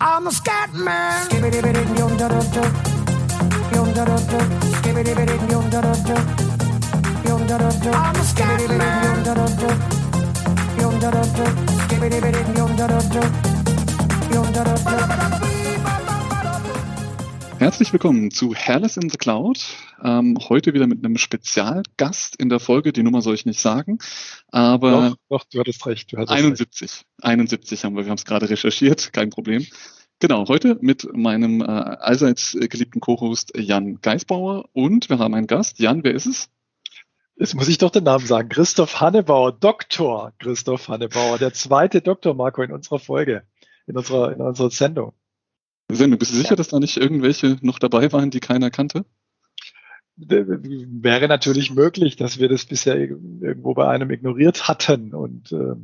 I'm a scat man. I'm a scat Herzlich willkommen zu Hairless in the Cloud. Ähm, heute wieder mit einem Spezialgast in der Folge. Die Nummer soll ich nicht sagen, aber doch, doch du hattest recht. Du hattest 71. Recht. 71 haben wir. Wir haben es gerade recherchiert, kein Problem. Genau, heute mit meinem äh, allseits geliebten Co-Host Jan Geisbauer und wir haben einen Gast. Jan, wer ist es? Jetzt muss ich doch den Namen sagen. Christoph Hannebauer, Doktor Christoph Hannebauer, der zweite Doktor Marco in unserer Folge, in unserer, in unserer Sendung. Sendung, bist du sicher, ja. dass da nicht irgendwelche noch dabei waren, die keiner kannte? Wäre natürlich möglich, dass wir das bisher irgendwo bei einem ignoriert hatten. Und äh,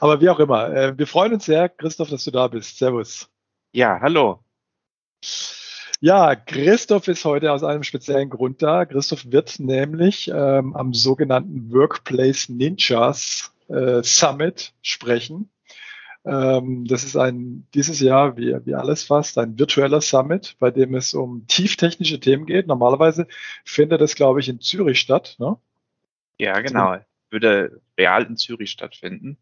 aber wie auch immer, äh, wir freuen uns sehr, Christoph, dass du da bist. Servus. Ja, hallo. Ja, Christoph ist heute aus einem speziellen Grund da. Christoph wird nämlich ähm, am sogenannten Workplace Ninjas äh, Summit sprechen. Ähm, das ist ein dieses Jahr, wie, wie alles fast, ein virtueller Summit, bei dem es um tieftechnische Themen geht. Normalerweise findet das, glaube ich, in Zürich statt. Ne? Ja, genau. Würde real in Zürich stattfinden.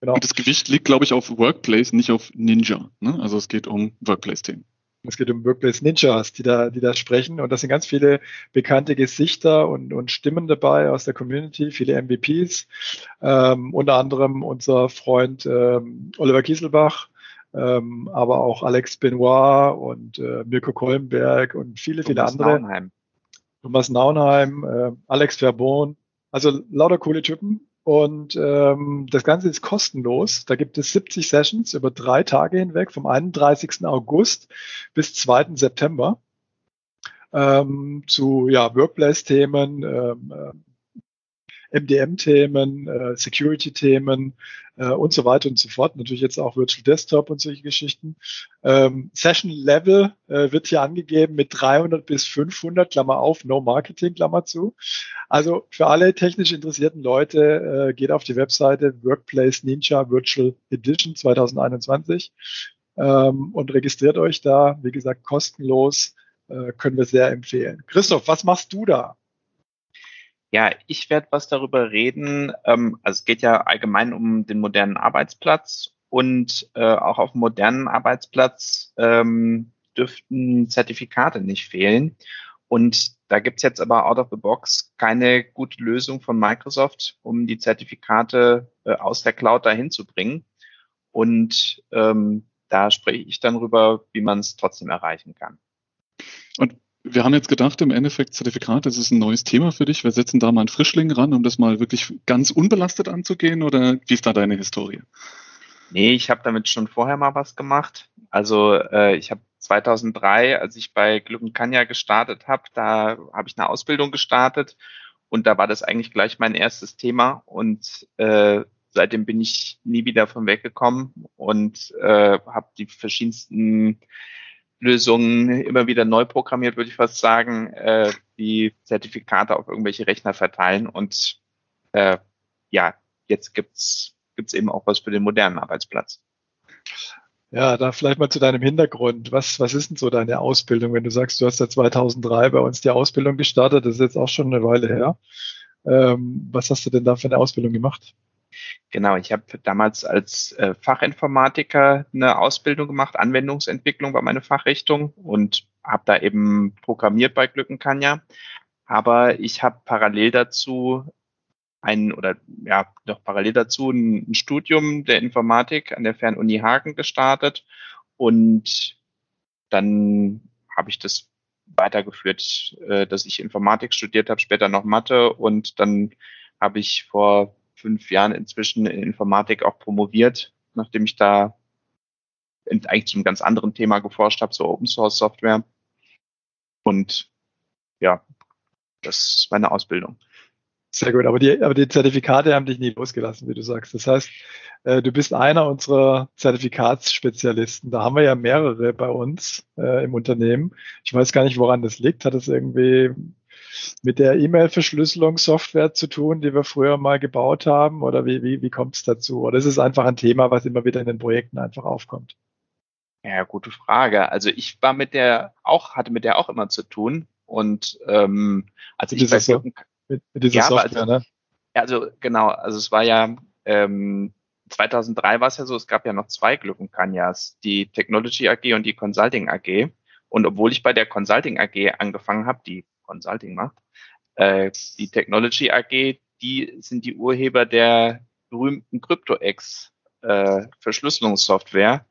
Genau. Und das Gewicht liegt, glaube ich, auf Workplace, nicht auf Ninja. Ne? Also es geht um Workplace-Themen. Es geht um Workplace Ninjas, die da, die da sprechen. Und da sind ganz viele bekannte Gesichter und, und Stimmen dabei aus der Community, viele MVPs. Ähm, unter anderem unser Freund ähm, Oliver Kieselbach, ähm, aber auch Alex Benoit und äh, Mirko Kolmberg und viele, viele Thomas andere. Naunheim. Thomas Naunheim, äh, Alex Verbon. Also lauter coole Typen. Und ähm, das Ganze ist kostenlos. Da gibt es 70 Sessions über drei Tage hinweg, vom 31. August bis 2. September, ähm, zu ja, Workplace-Themen, ähm, äh, MDM-Themen, äh, Security-Themen äh, und so weiter und so fort. Natürlich jetzt auch Virtual Desktop und solche Geschichten. Ähm, Session Level äh, wird hier angegeben mit 300 bis 500, Klammer auf, No Marketing, Klammer zu. Also für alle technisch interessierten Leute äh, geht auf die Webseite Workplace Ninja Virtual Edition 2021 ähm, und registriert euch da. Wie gesagt, kostenlos äh, können wir sehr empfehlen. Christoph, was machst du da? Ja, ich werde was darüber reden. Ähm, also es geht ja allgemein um den modernen Arbeitsplatz und äh, auch auf dem modernen Arbeitsplatz ähm, dürften Zertifikate nicht fehlen. Und da gibt's jetzt aber out of the box keine gute Lösung von Microsoft, um die Zertifikate äh, aus der Cloud dahin zu bringen. Und ähm, da spreche ich dann rüber, wie man es trotzdem erreichen kann. Und wir haben jetzt gedacht, im Endeffekt Zertifikat, das ist ein neues Thema für dich. Wir setzen da mal einen Frischling ran, um das mal wirklich ganz unbelastet anzugehen oder wie ist da deine Historie? Nee, ich habe damit schon vorher mal was gemacht. Also äh, ich habe 2003, als ich bei Glückenkanja gestartet habe, da habe ich eine Ausbildung gestartet und da war das eigentlich gleich mein erstes Thema und äh, seitdem bin ich nie wieder von weggekommen und äh, habe die verschiedensten Lösungen immer wieder neu programmiert, würde ich fast sagen, äh, die Zertifikate auf irgendwelche Rechner verteilen. Und äh, ja, jetzt gibt's gibt's eben auch was für den modernen Arbeitsplatz. Ja, da vielleicht mal zu deinem Hintergrund. Was, was ist denn so deine Ausbildung, wenn du sagst, du hast ja 2003 bei uns die Ausbildung gestartet, das ist jetzt auch schon eine Weile her. Ähm, was hast du denn da für eine Ausbildung gemacht? Genau, ich habe damals als äh, Fachinformatiker eine Ausbildung gemacht, Anwendungsentwicklung war meine Fachrichtung und habe da eben programmiert bei Glückenkanja. Aber ich habe parallel dazu ein oder ja noch parallel dazu ein, ein Studium der Informatik an der Fernuni Hagen gestartet und dann habe ich das weitergeführt, äh, dass ich Informatik studiert habe, später noch Mathe und dann habe ich vor fünf Jahren inzwischen in Informatik auch promoviert, nachdem ich da eigentlich zu einem ganz anderen Thema geforscht habe, so Open Source Software. Und ja, das ist meine Ausbildung. Sehr gut, aber die, aber die Zertifikate haben dich nie losgelassen, wie du sagst. Das heißt, äh, du bist einer unserer Zertifikatsspezialisten. Da haben wir ja mehrere bei uns äh, im Unternehmen. Ich weiß gar nicht, woran das liegt. Hat es irgendwie mit der E-Mail-Verschlüsselungssoftware zu tun, die wir früher mal gebaut haben? Oder wie, wie, wie kommt es dazu? Oder ist es einfach ein Thema, was immer wieder in den Projekten einfach aufkommt? Ja, gute Frage. Also ich war mit der auch, hatte mit der auch immer zu tun. Und ähm, als mit ich bei so, mit, mit dieser Ja, aber Software, also- ne? ja, also genau, also es war ja ähm, 2003 war es ja so, es gab ja noch zwei Glückenkanjas, die Technology AG und die Consulting AG. Und obwohl ich bei der Consulting AG angefangen habe, die Consulting macht, äh, die Technology AG, die sind die Urheber der berühmten CryptoX äh, Verschlüsselungssoftware.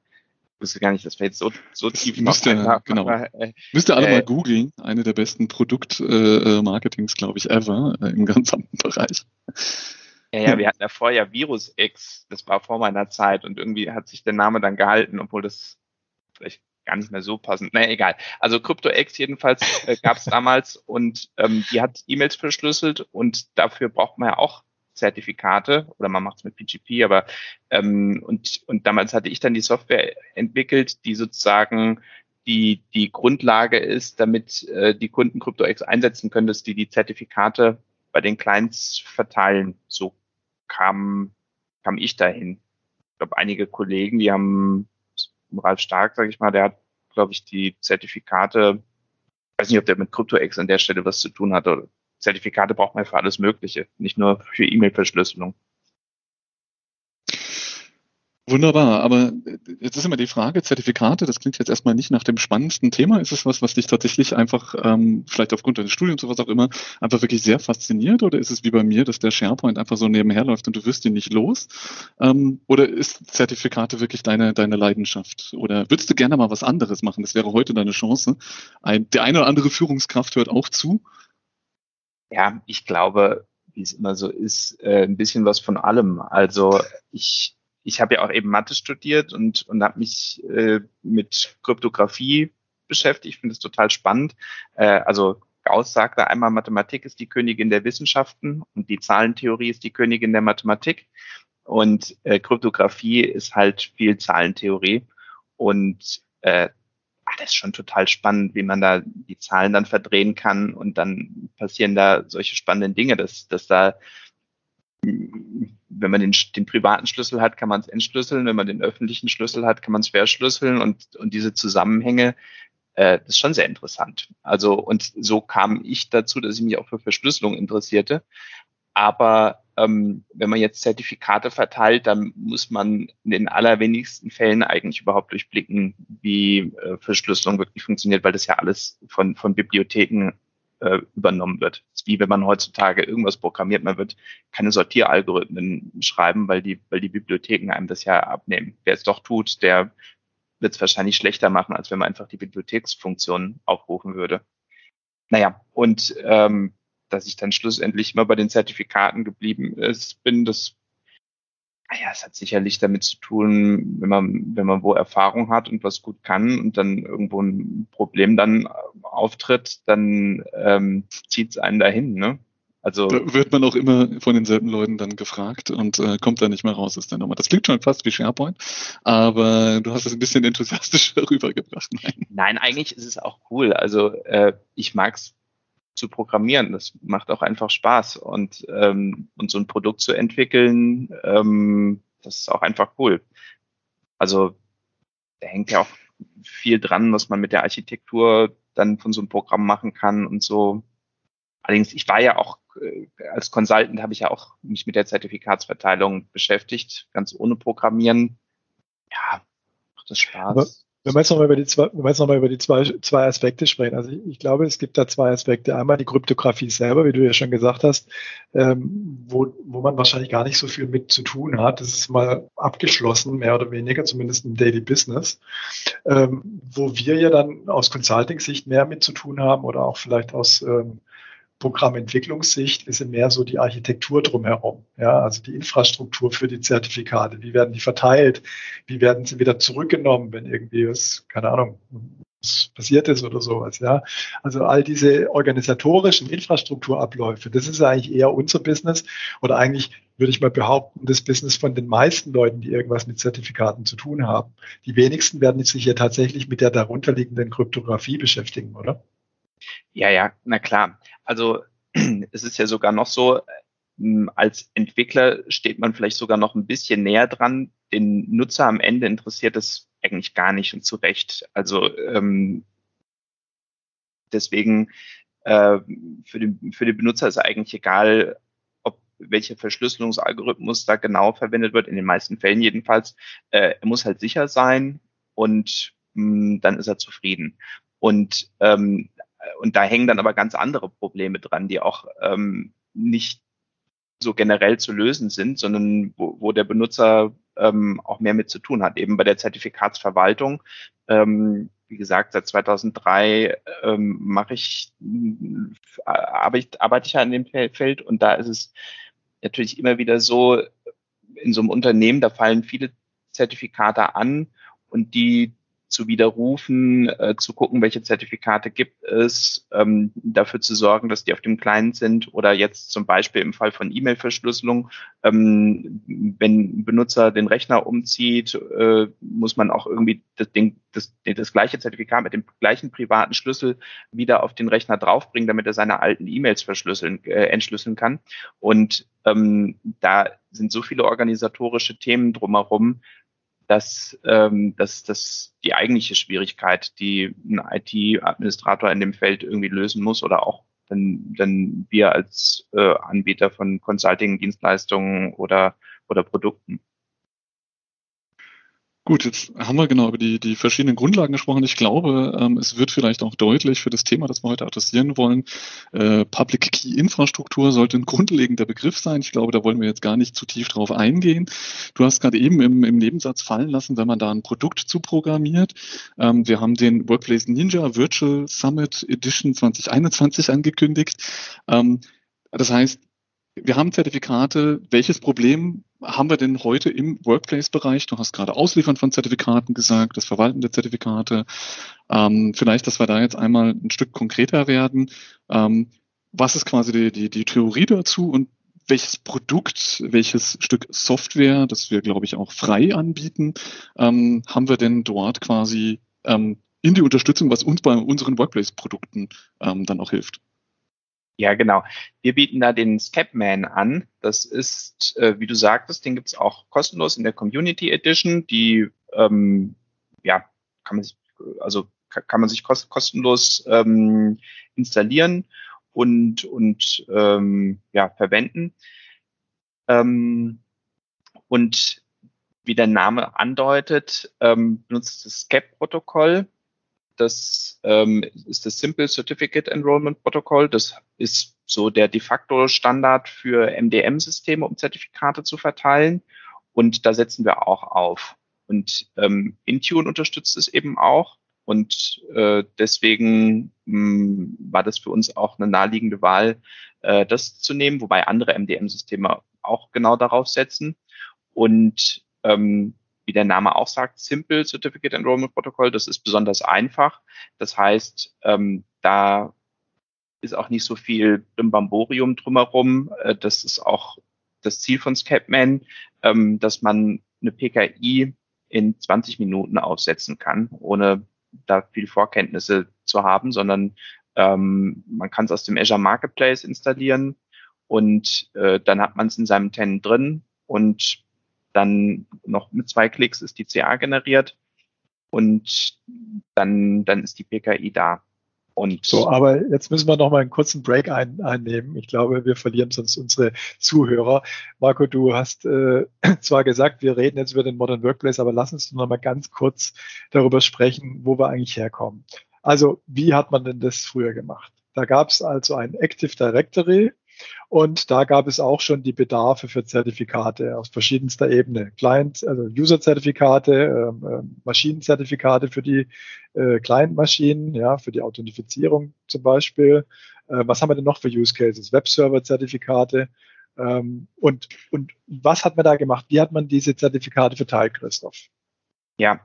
Ich wusste gar nicht, dass wir jetzt so, so tief müsste- einmal- genau. äh, Müsst ihr alle Äh, mal googeln. Eine der besten Produkt-Marketings, glaube ich, ever äh, im gesamten Bereich. Ja, ja, wir hatten ja vorher Virus X, das war vor meiner Zeit und irgendwie hat sich der Name dann gehalten, obwohl das vielleicht gar nicht mehr so passend. Naja, egal. Also CryptoX jedenfalls äh, gab es damals und ähm, die hat E-Mails verschlüsselt und dafür braucht man ja auch Zertifikate oder man macht es mit PGP, aber ähm, und, und damals hatte ich dann die Software entwickelt, die sozusagen die, die Grundlage ist, damit äh, die Kunden CryptoX einsetzen können, dass die die Zertifikate bei den Clients verteilen. So kam, kam ich dahin. Ich glaube, einige Kollegen, die haben, Ralf Stark, sage ich mal, der hat, glaube ich, die Zertifikate, ich weiß nicht, ob der mit CryptoX an der Stelle was zu tun hat. Oder Zertifikate braucht man für alles Mögliche, nicht nur für E-Mail-Verschlüsselung. Wunderbar, aber jetzt ist immer die Frage, Zertifikate, das klingt jetzt erstmal nicht nach dem spannendsten Thema. Ist es was, was dich tatsächlich einfach, ähm, vielleicht aufgrund deines Studiums oder was auch immer, einfach wirklich sehr fasziniert? Oder ist es wie bei mir, dass der SharePoint einfach so nebenher läuft und du wirst ihn nicht los? Ähm, oder ist Zertifikate wirklich deine, deine Leidenschaft? Oder würdest du gerne mal was anderes machen? Das wäre heute deine Chance. Ein, der eine oder andere Führungskraft hört auch zu. Ja, ich glaube, wie es immer so ist, äh, ein bisschen was von allem. Also ich, ich habe ja auch eben Mathe studiert und, und habe mich äh, mit Kryptographie beschäftigt. Ich finde es total spannend. Äh, also Gauss sagte einmal, Mathematik ist die Königin der Wissenschaften und die Zahlentheorie ist die Königin der Mathematik. Und äh, Kryptographie ist halt viel Zahlentheorie. Und äh, ah, das ist schon total spannend, wie man da die Zahlen dann verdrehen kann und dann passieren da solche spannenden Dinge, dass, dass da wenn man den, den privaten Schlüssel hat, kann man es entschlüsseln. Wenn man den öffentlichen Schlüssel hat, kann man es verschlüsseln und, und diese Zusammenhänge, äh, das ist schon sehr interessant. Also, und so kam ich dazu, dass ich mich auch für Verschlüsselung interessierte. Aber ähm, wenn man jetzt Zertifikate verteilt, dann muss man in den allerwenigsten Fällen eigentlich überhaupt durchblicken, wie äh, Verschlüsselung wirklich funktioniert, weil das ja alles von, von Bibliotheken äh, übernommen wird. Wie wenn man heutzutage irgendwas programmiert, man wird keine Sortieralgorithmen schreiben, weil die, weil die Bibliotheken einem das ja abnehmen. Wer es doch tut, der wird es wahrscheinlich schlechter machen, als wenn man einfach die Bibliotheksfunktion aufrufen würde. Naja, und ähm, dass ich dann schlussendlich immer bei den Zertifikaten geblieben ist, bin, das naja, es hat sicherlich damit zu tun, wenn man, wenn man wo Erfahrung hat und was gut kann und dann irgendwo ein Problem dann auftritt, dann ähm, zieht es einen dahin, ne? Also Da wird man auch immer von denselben Leuten dann gefragt und äh, kommt da nicht mehr raus, ist dann nochmal. Das klingt schon fast wie SharePoint, aber du hast es ein bisschen enthusiastischer rübergebracht. Nein. Nein, eigentlich ist es auch cool. Also äh, ich mag's zu programmieren. Das macht auch einfach Spaß und ähm, und so ein Produkt zu entwickeln, ähm, das ist auch einfach cool. Also da hängt ja auch viel dran, was man mit der Architektur dann von so einem Programm machen kann und so. Allerdings, ich war ja auch äh, als Consultant habe ich ja auch mich mit der Zertifikatsverteilung beschäftigt, ganz ohne Programmieren. Ja, macht das Spaß. Aber Wenn wir jetzt nochmal über die zwei, wenn wir jetzt noch über die zwei, zwei Aspekte sprechen. Also ich, ich glaube, es gibt da zwei Aspekte. Einmal die Kryptographie selber, wie du ja schon gesagt hast, ähm, wo, wo man wahrscheinlich gar nicht so viel mit zu tun hat. Das ist mal abgeschlossen, mehr oder weniger, zumindest im Daily Business. Ähm, wo wir ja dann aus Consulting-Sicht mehr mit zu tun haben oder auch vielleicht aus ähm, Programmentwicklungssicht ist mehr so die Architektur drumherum. Ja, also die Infrastruktur für die Zertifikate. Wie werden die verteilt? Wie werden sie wieder zurückgenommen, wenn irgendwie was, keine Ahnung, was passiert ist oder sowas, ja. Also all diese organisatorischen Infrastrukturabläufe, das ist eigentlich eher unser Business oder eigentlich würde ich mal behaupten, das Business von den meisten Leuten, die irgendwas mit Zertifikaten zu tun haben. Die wenigsten werden sich ja tatsächlich mit der darunterliegenden Kryptographie beschäftigen, oder? Ja, ja, na klar. Also es ist ja sogar noch so, ähm, als Entwickler steht man vielleicht sogar noch ein bisschen näher dran. Den Nutzer am Ende interessiert es eigentlich gar nicht und zu Recht. Also ähm, deswegen äh, für, den, für den Benutzer ist eigentlich egal, ob welcher Verschlüsselungsalgorithmus da genau verwendet wird, in den meisten Fällen jedenfalls. Äh, er muss halt sicher sein und mh, hm, dann ist er zufrieden. Und ähm, und da hängen dann aber ganz andere Probleme dran, die auch ähm, nicht so generell zu lösen sind, sondern wo, wo der Benutzer ähm, auch mehr mit zu tun hat. Eben bei der Zertifikatsverwaltung. Ähm, wie gesagt, seit 2003 ähm, mache ich, äh, arbeite, arbeite ich ja in dem Feld und da ist es natürlich immer wieder so, in so einem Unternehmen, da fallen viele Zertifikate an und die zu widerrufen, äh, zu gucken, welche Zertifikate gibt es, ähm, dafür zu sorgen, dass die auf dem Client sind oder jetzt zum Beispiel im Fall von E-Mail-Verschlüsselung, ähm, wenn Benutzer den Rechner umzieht, äh, muss man auch irgendwie das, Ding, das, das gleiche Zertifikat mit dem gleichen privaten Schlüssel wieder auf den Rechner draufbringen, damit er seine alten E-Mails verschlüsseln, äh, entschlüsseln kann. Und ähm, da sind so viele organisatorische Themen drumherum, dass, ähm, dass das die eigentliche Schwierigkeit, die ein IT-Administrator in dem Feld irgendwie lösen muss oder auch wenn, wenn wir als äh, Anbieter von Consulting-Dienstleistungen oder, oder Produkten. Gut, jetzt haben wir genau über die, die verschiedenen Grundlagen gesprochen. Ich glaube, ähm, es wird vielleicht auch deutlich für das Thema, das wir heute adressieren wollen. Äh, Public Key Infrastruktur sollte ein grundlegender Begriff sein. Ich glaube, da wollen wir jetzt gar nicht zu tief drauf eingehen. Du hast gerade eben im, im Nebensatz fallen lassen, wenn man da ein Produkt zu programmiert. Ähm, wir haben den Workplace Ninja Virtual Summit Edition 2021 angekündigt. Ähm, das heißt, wir haben Zertifikate. Welches Problem haben wir denn heute im Workplace-Bereich? Du hast gerade Ausliefern von Zertifikaten gesagt, das Verwalten der Zertifikate. Ähm, vielleicht, dass wir da jetzt einmal ein Stück konkreter werden. Ähm, was ist quasi die, die, die Theorie dazu und welches Produkt, welches Stück Software, das wir, glaube ich, auch frei anbieten, ähm, haben wir denn dort quasi ähm, in die Unterstützung, was uns bei unseren Workplace-Produkten ähm, dann auch hilft? Ja, genau. Wir bieten da den Scapman an. Das ist, äh, wie du sagtest, den gibt's auch kostenlos in der Community Edition. Die, ähm, ja, kann man sich, also kann man sich kostenlos ähm, installieren und, und ähm, ja, verwenden. Ähm, und wie der Name andeutet, ähm, benutzt das SCAP-Protokoll das ähm, ist das Simple Certificate Enrollment Protocol. Das ist so der de facto Standard für MDM-Systeme, um Zertifikate zu verteilen. Und da setzen wir auch auf. Und ähm, Intune unterstützt es eben auch. Und äh, deswegen mh, hm, war das für uns auch eine naheliegende Wahl, äh, das zu nehmen, wobei andere MDM-Systeme auch genau darauf setzen. Und ähm, wie der Name auch sagt, Simple Certificate Enrollment Protocol. Das ist besonders einfach. Das heißt, ähm, da ist auch nicht so viel Bamborium drumherum. Äh, das ist auch das Ziel von Scapman, ähm, dass man eine PKI in 20 Minuten aufsetzen kann, ohne da viel Vorkenntnisse zu haben, sondern ähm, man kann es aus dem Azure Marketplace installieren und äh, dann hat man es in seinem Tenant drin und dann noch mit zwei Klicks ist die CA generiert und dann, dann ist die PKI da. Und so, aber jetzt müssen wir noch mal einen kurzen Break ein, einnehmen. Ich glaube, wir verlieren sonst unsere Zuhörer. Marco, du hast äh, zwar gesagt, wir reden jetzt über den Modern Workplace, aber lass uns noch mal ganz kurz darüber sprechen, wo wir eigentlich herkommen. Also, wie hat man denn das früher gemacht? Da gab es also ein Active Directory, und da gab es auch schon die Bedarfe für Zertifikate aus verschiedenster Ebene. Client, also User-Zertifikate, ähm, ähm, Maschinenzertifikate für die äh, Client-Maschinen, ja, für die Authentifizierung zum Beispiel. Äh, was haben wir denn noch für Use Cases? Webserver-Zertifikate. Ähm, und, und was hat man da gemacht? Wie hat man diese Zertifikate verteilt, Christoph? Ja,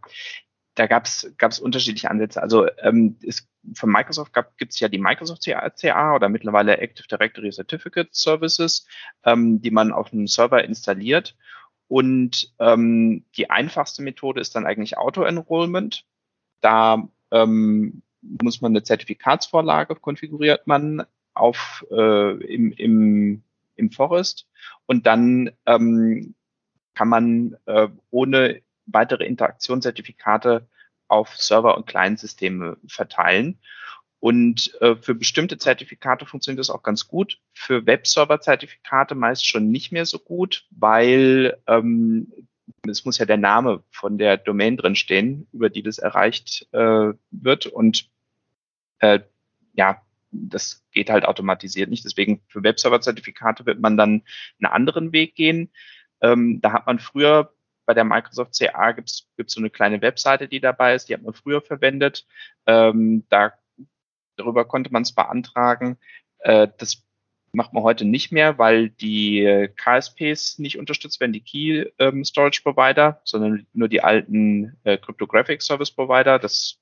da gab es unterschiedliche Ansätze. Also ähm, es, von Microsoft gibt es ja die Microsoft CA oder mittlerweile Active Directory Certificate Services, ähm, die man auf einem Server installiert. Und ähm, die einfachste Methode ist dann eigentlich Auto-Enrollment. Da ähm, muss man eine Zertifikatsvorlage konfiguriert man auf äh, im, im, im Forest und dann ähm, kann man äh, ohne weitere Interaktionszertifikate auf Server- und Client-Systeme verteilen. Und äh, für bestimmte Zertifikate funktioniert das auch ganz gut. Für Webserver-Zertifikate meist schon nicht mehr so gut, weil ähm, es muss ja der Name von der Domain drin stehen, über die das erreicht äh, wird. Und äh, ja, das geht halt automatisiert nicht. Deswegen für Webserver-Zertifikate wird man dann einen anderen Weg gehen. Ähm, da hat man früher bei der Microsoft CA gibt es so eine kleine Webseite, die dabei ist, die hat man früher verwendet. Ähm, da, darüber konnte man es beantragen. Äh, das macht man heute nicht mehr, weil die KSPs nicht unterstützt werden, die Key ähm, Storage Provider, sondern nur die alten äh, Cryptographic Service Provider. Das,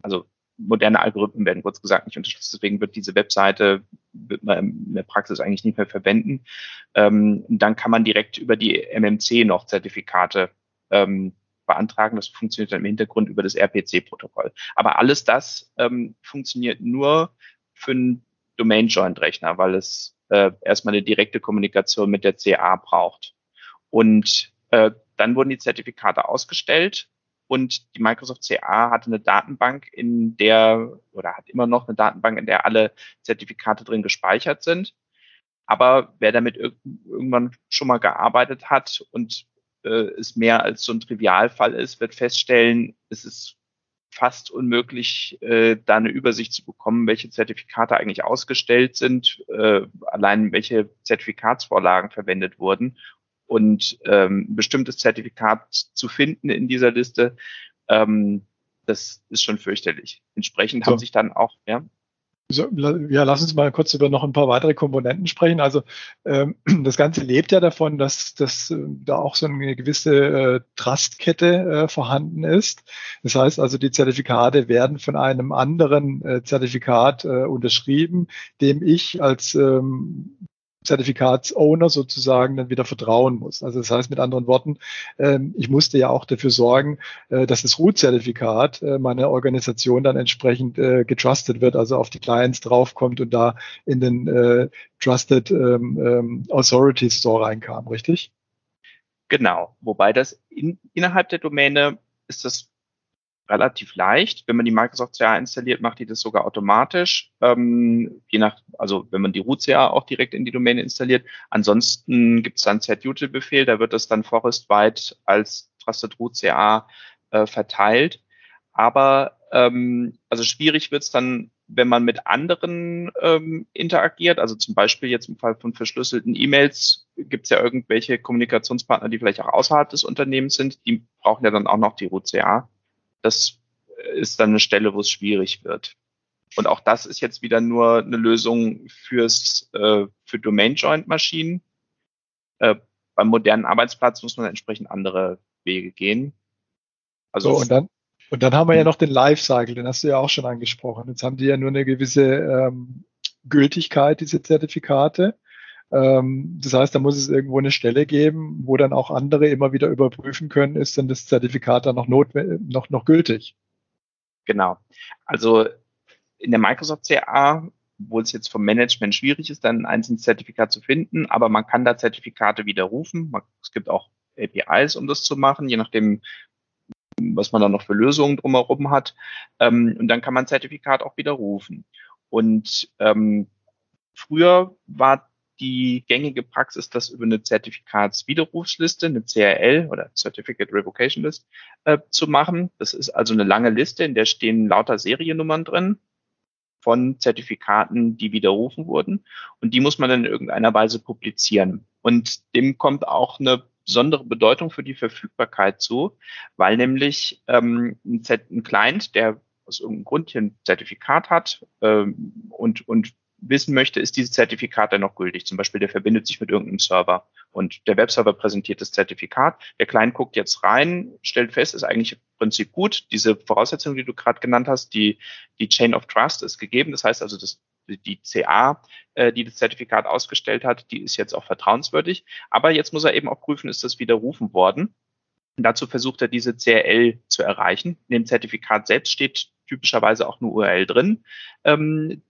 also moderne Algorithmen werden kurz gesagt nicht unterstützt. Deswegen wird diese Webseite wird man in der Praxis eigentlich nicht mehr verwenden. Ähm, dann kann man direkt über die MMC noch Zertifikate ähm, beantragen. Das funktioniert dann im Hintergrund über das RPC-Protokoll. Aber alles das ähm, funktioniert nur für einen Domain-Joint-Rechner, weil es äh, erstmal eine direkte Kommunikation mit der CA braucht. Und äh, dann wurden die Zertifikate ausgestellt und die Microsoft CA hatte eine Datenbank, in der, oder hat immer noch eine Datenbank, in der alle Zertifikate drin gespeichert sind. Aber wer damit irgendwann schon mal gearbeitet hat und äh, es mehr als so ein Trivialfall ist, wird feststellen, es ist fast unmöglich, äh, da eine Übersicht zu bekommen, welche Zertifikate eigentlich ausgestellt sind, äh, allein welche Zertifikatsvorlagen verwendet wurden und ähm, ein bestimmtes Zertifikat zu finden in dieser Liste, ähm, das ist schon fürchterlich. Entsprechend so. haben sich dann auch, ja. So, ja, lass uns mal kurz über noch ein paar weitere Komponenten sprechen. Also ähm, das Ganze lebt ja davon, dass, dass äh, da auch so eine gewisse äh, Trustkette äh, vorhanden ist. Das heißt also, die Zertifikate werden von einem anderen äh, Zertifikat äh, unterschrieben, dem ich als ähm, Zertifikatsowner sozusagen dann wieder vertrauen muss. Also das heißt mit anderen Worten, ähm, ich musste ja auch dafür sorgen, äh, dass das Root-Zertifikat äh, meiner Organisation dann entsprechend äh, getrustet wird, also auf die Clients draufkommt und da in den Trusted ähm, ähm, Authority Store reinkam, richtig? Genau, wobei das in, innerhalb der Domäne ist das relativ leicht. Wenn man die Microsoft CA installiert, macht die das sogar automatisch. Ähm, je nach, also wenn man die Root CA auch direkt in die Domäne installiert. Ansonsten gibt es dann ZUtil-Befehl, da wird das dann forestweit als Trusted Root CA äh, verteilt. Aber ähm, also schwierig wird es dann, wenn man mit anderen ähm, interagiert. Also zum Beispiel jetzt im Fall von verschlüsselten E-Mails gibt es ja irgendwelche Kommunikationspartner, die vielleicht auch außerhalb des Unternehmens sind. Die brauchen ja dann auch noch die Root CA das ist dann eine Stelle, wo es schwierig wird. Und auch das ist jetzt wieder nur eine Lösung fürs, äh, für Domain-Joint-Maschinen. Äh, beim modernen Arbeitsplatz muss man entsprechend andere Wege gehen. Also so, und dann, und dann haben wir ja noch den Lifecycle, den hast du ja auch schon angesprochen. Jetzt haben die ja nur eine gewisse ähm, Gültigkeit, diese Zertifikate. Ähm, das heißt, da muss es irgendwo eine Stelle geben, wo dann auch andere immer wieder überprüfen können, ist denn das Zertifikat dann noch, noch, noch gültig? Genau. Also in der Microsoft CA, wo es jetzt vom Management schwierig ist, dann ein einzelnes Zertifikat zu finden, aber man kann da Zertifikate widerrufen. Es gibt auch APIs, um das zu machen, je nachdem, was man da noch für Lösungen drumherum hat. Ähm, und dann kann man Zertifikat auch widerrufen. Und ähm, früher war die gängige Praxis, das über eine Zertifikatswiderrufsliste, eine CRL oder Certificate Revocation List äh, zu machen. Das ist also eine lange Liste, in der stehen lauter Seriennummern drin von Zertifikaten, die widerrufen wurden. Und die muss man dann in irgendeiner Weise publizieren. Und dem kommt auch eine besondere Bedeutung für die Verfügbarkeit zu, weil nämlich ähm, ein, ein Client, der aus irgendeinem Grund hier ein Zertifikat hat ähm, und, und wissen möchte, ist dieses Zertifikat denn noch gültig? Zum Beispiel, der verbindet sich mit irgendeinem Server und der Webserver präsentiert das Zertifikat. Der Client guckt jetzt rein, stellt fest, ist eigentlich im Prinzip gut. Diese Voraussetzung, die du gerade genannt hast, die, die Chain of Trust ist gegeben. Das heißt also, das, die CA, äh, die das Zertifikat ausgestellt hat, die ist jetzt auch vertrauenswürdig. Aber jetzt muss er eben auch prüfen, ist das widerrufen worden? Und dazu versucht er, diese CRL zu erreichen. In dem Zertifikat selbst steht typischerweise auch eine URL drin, ähm,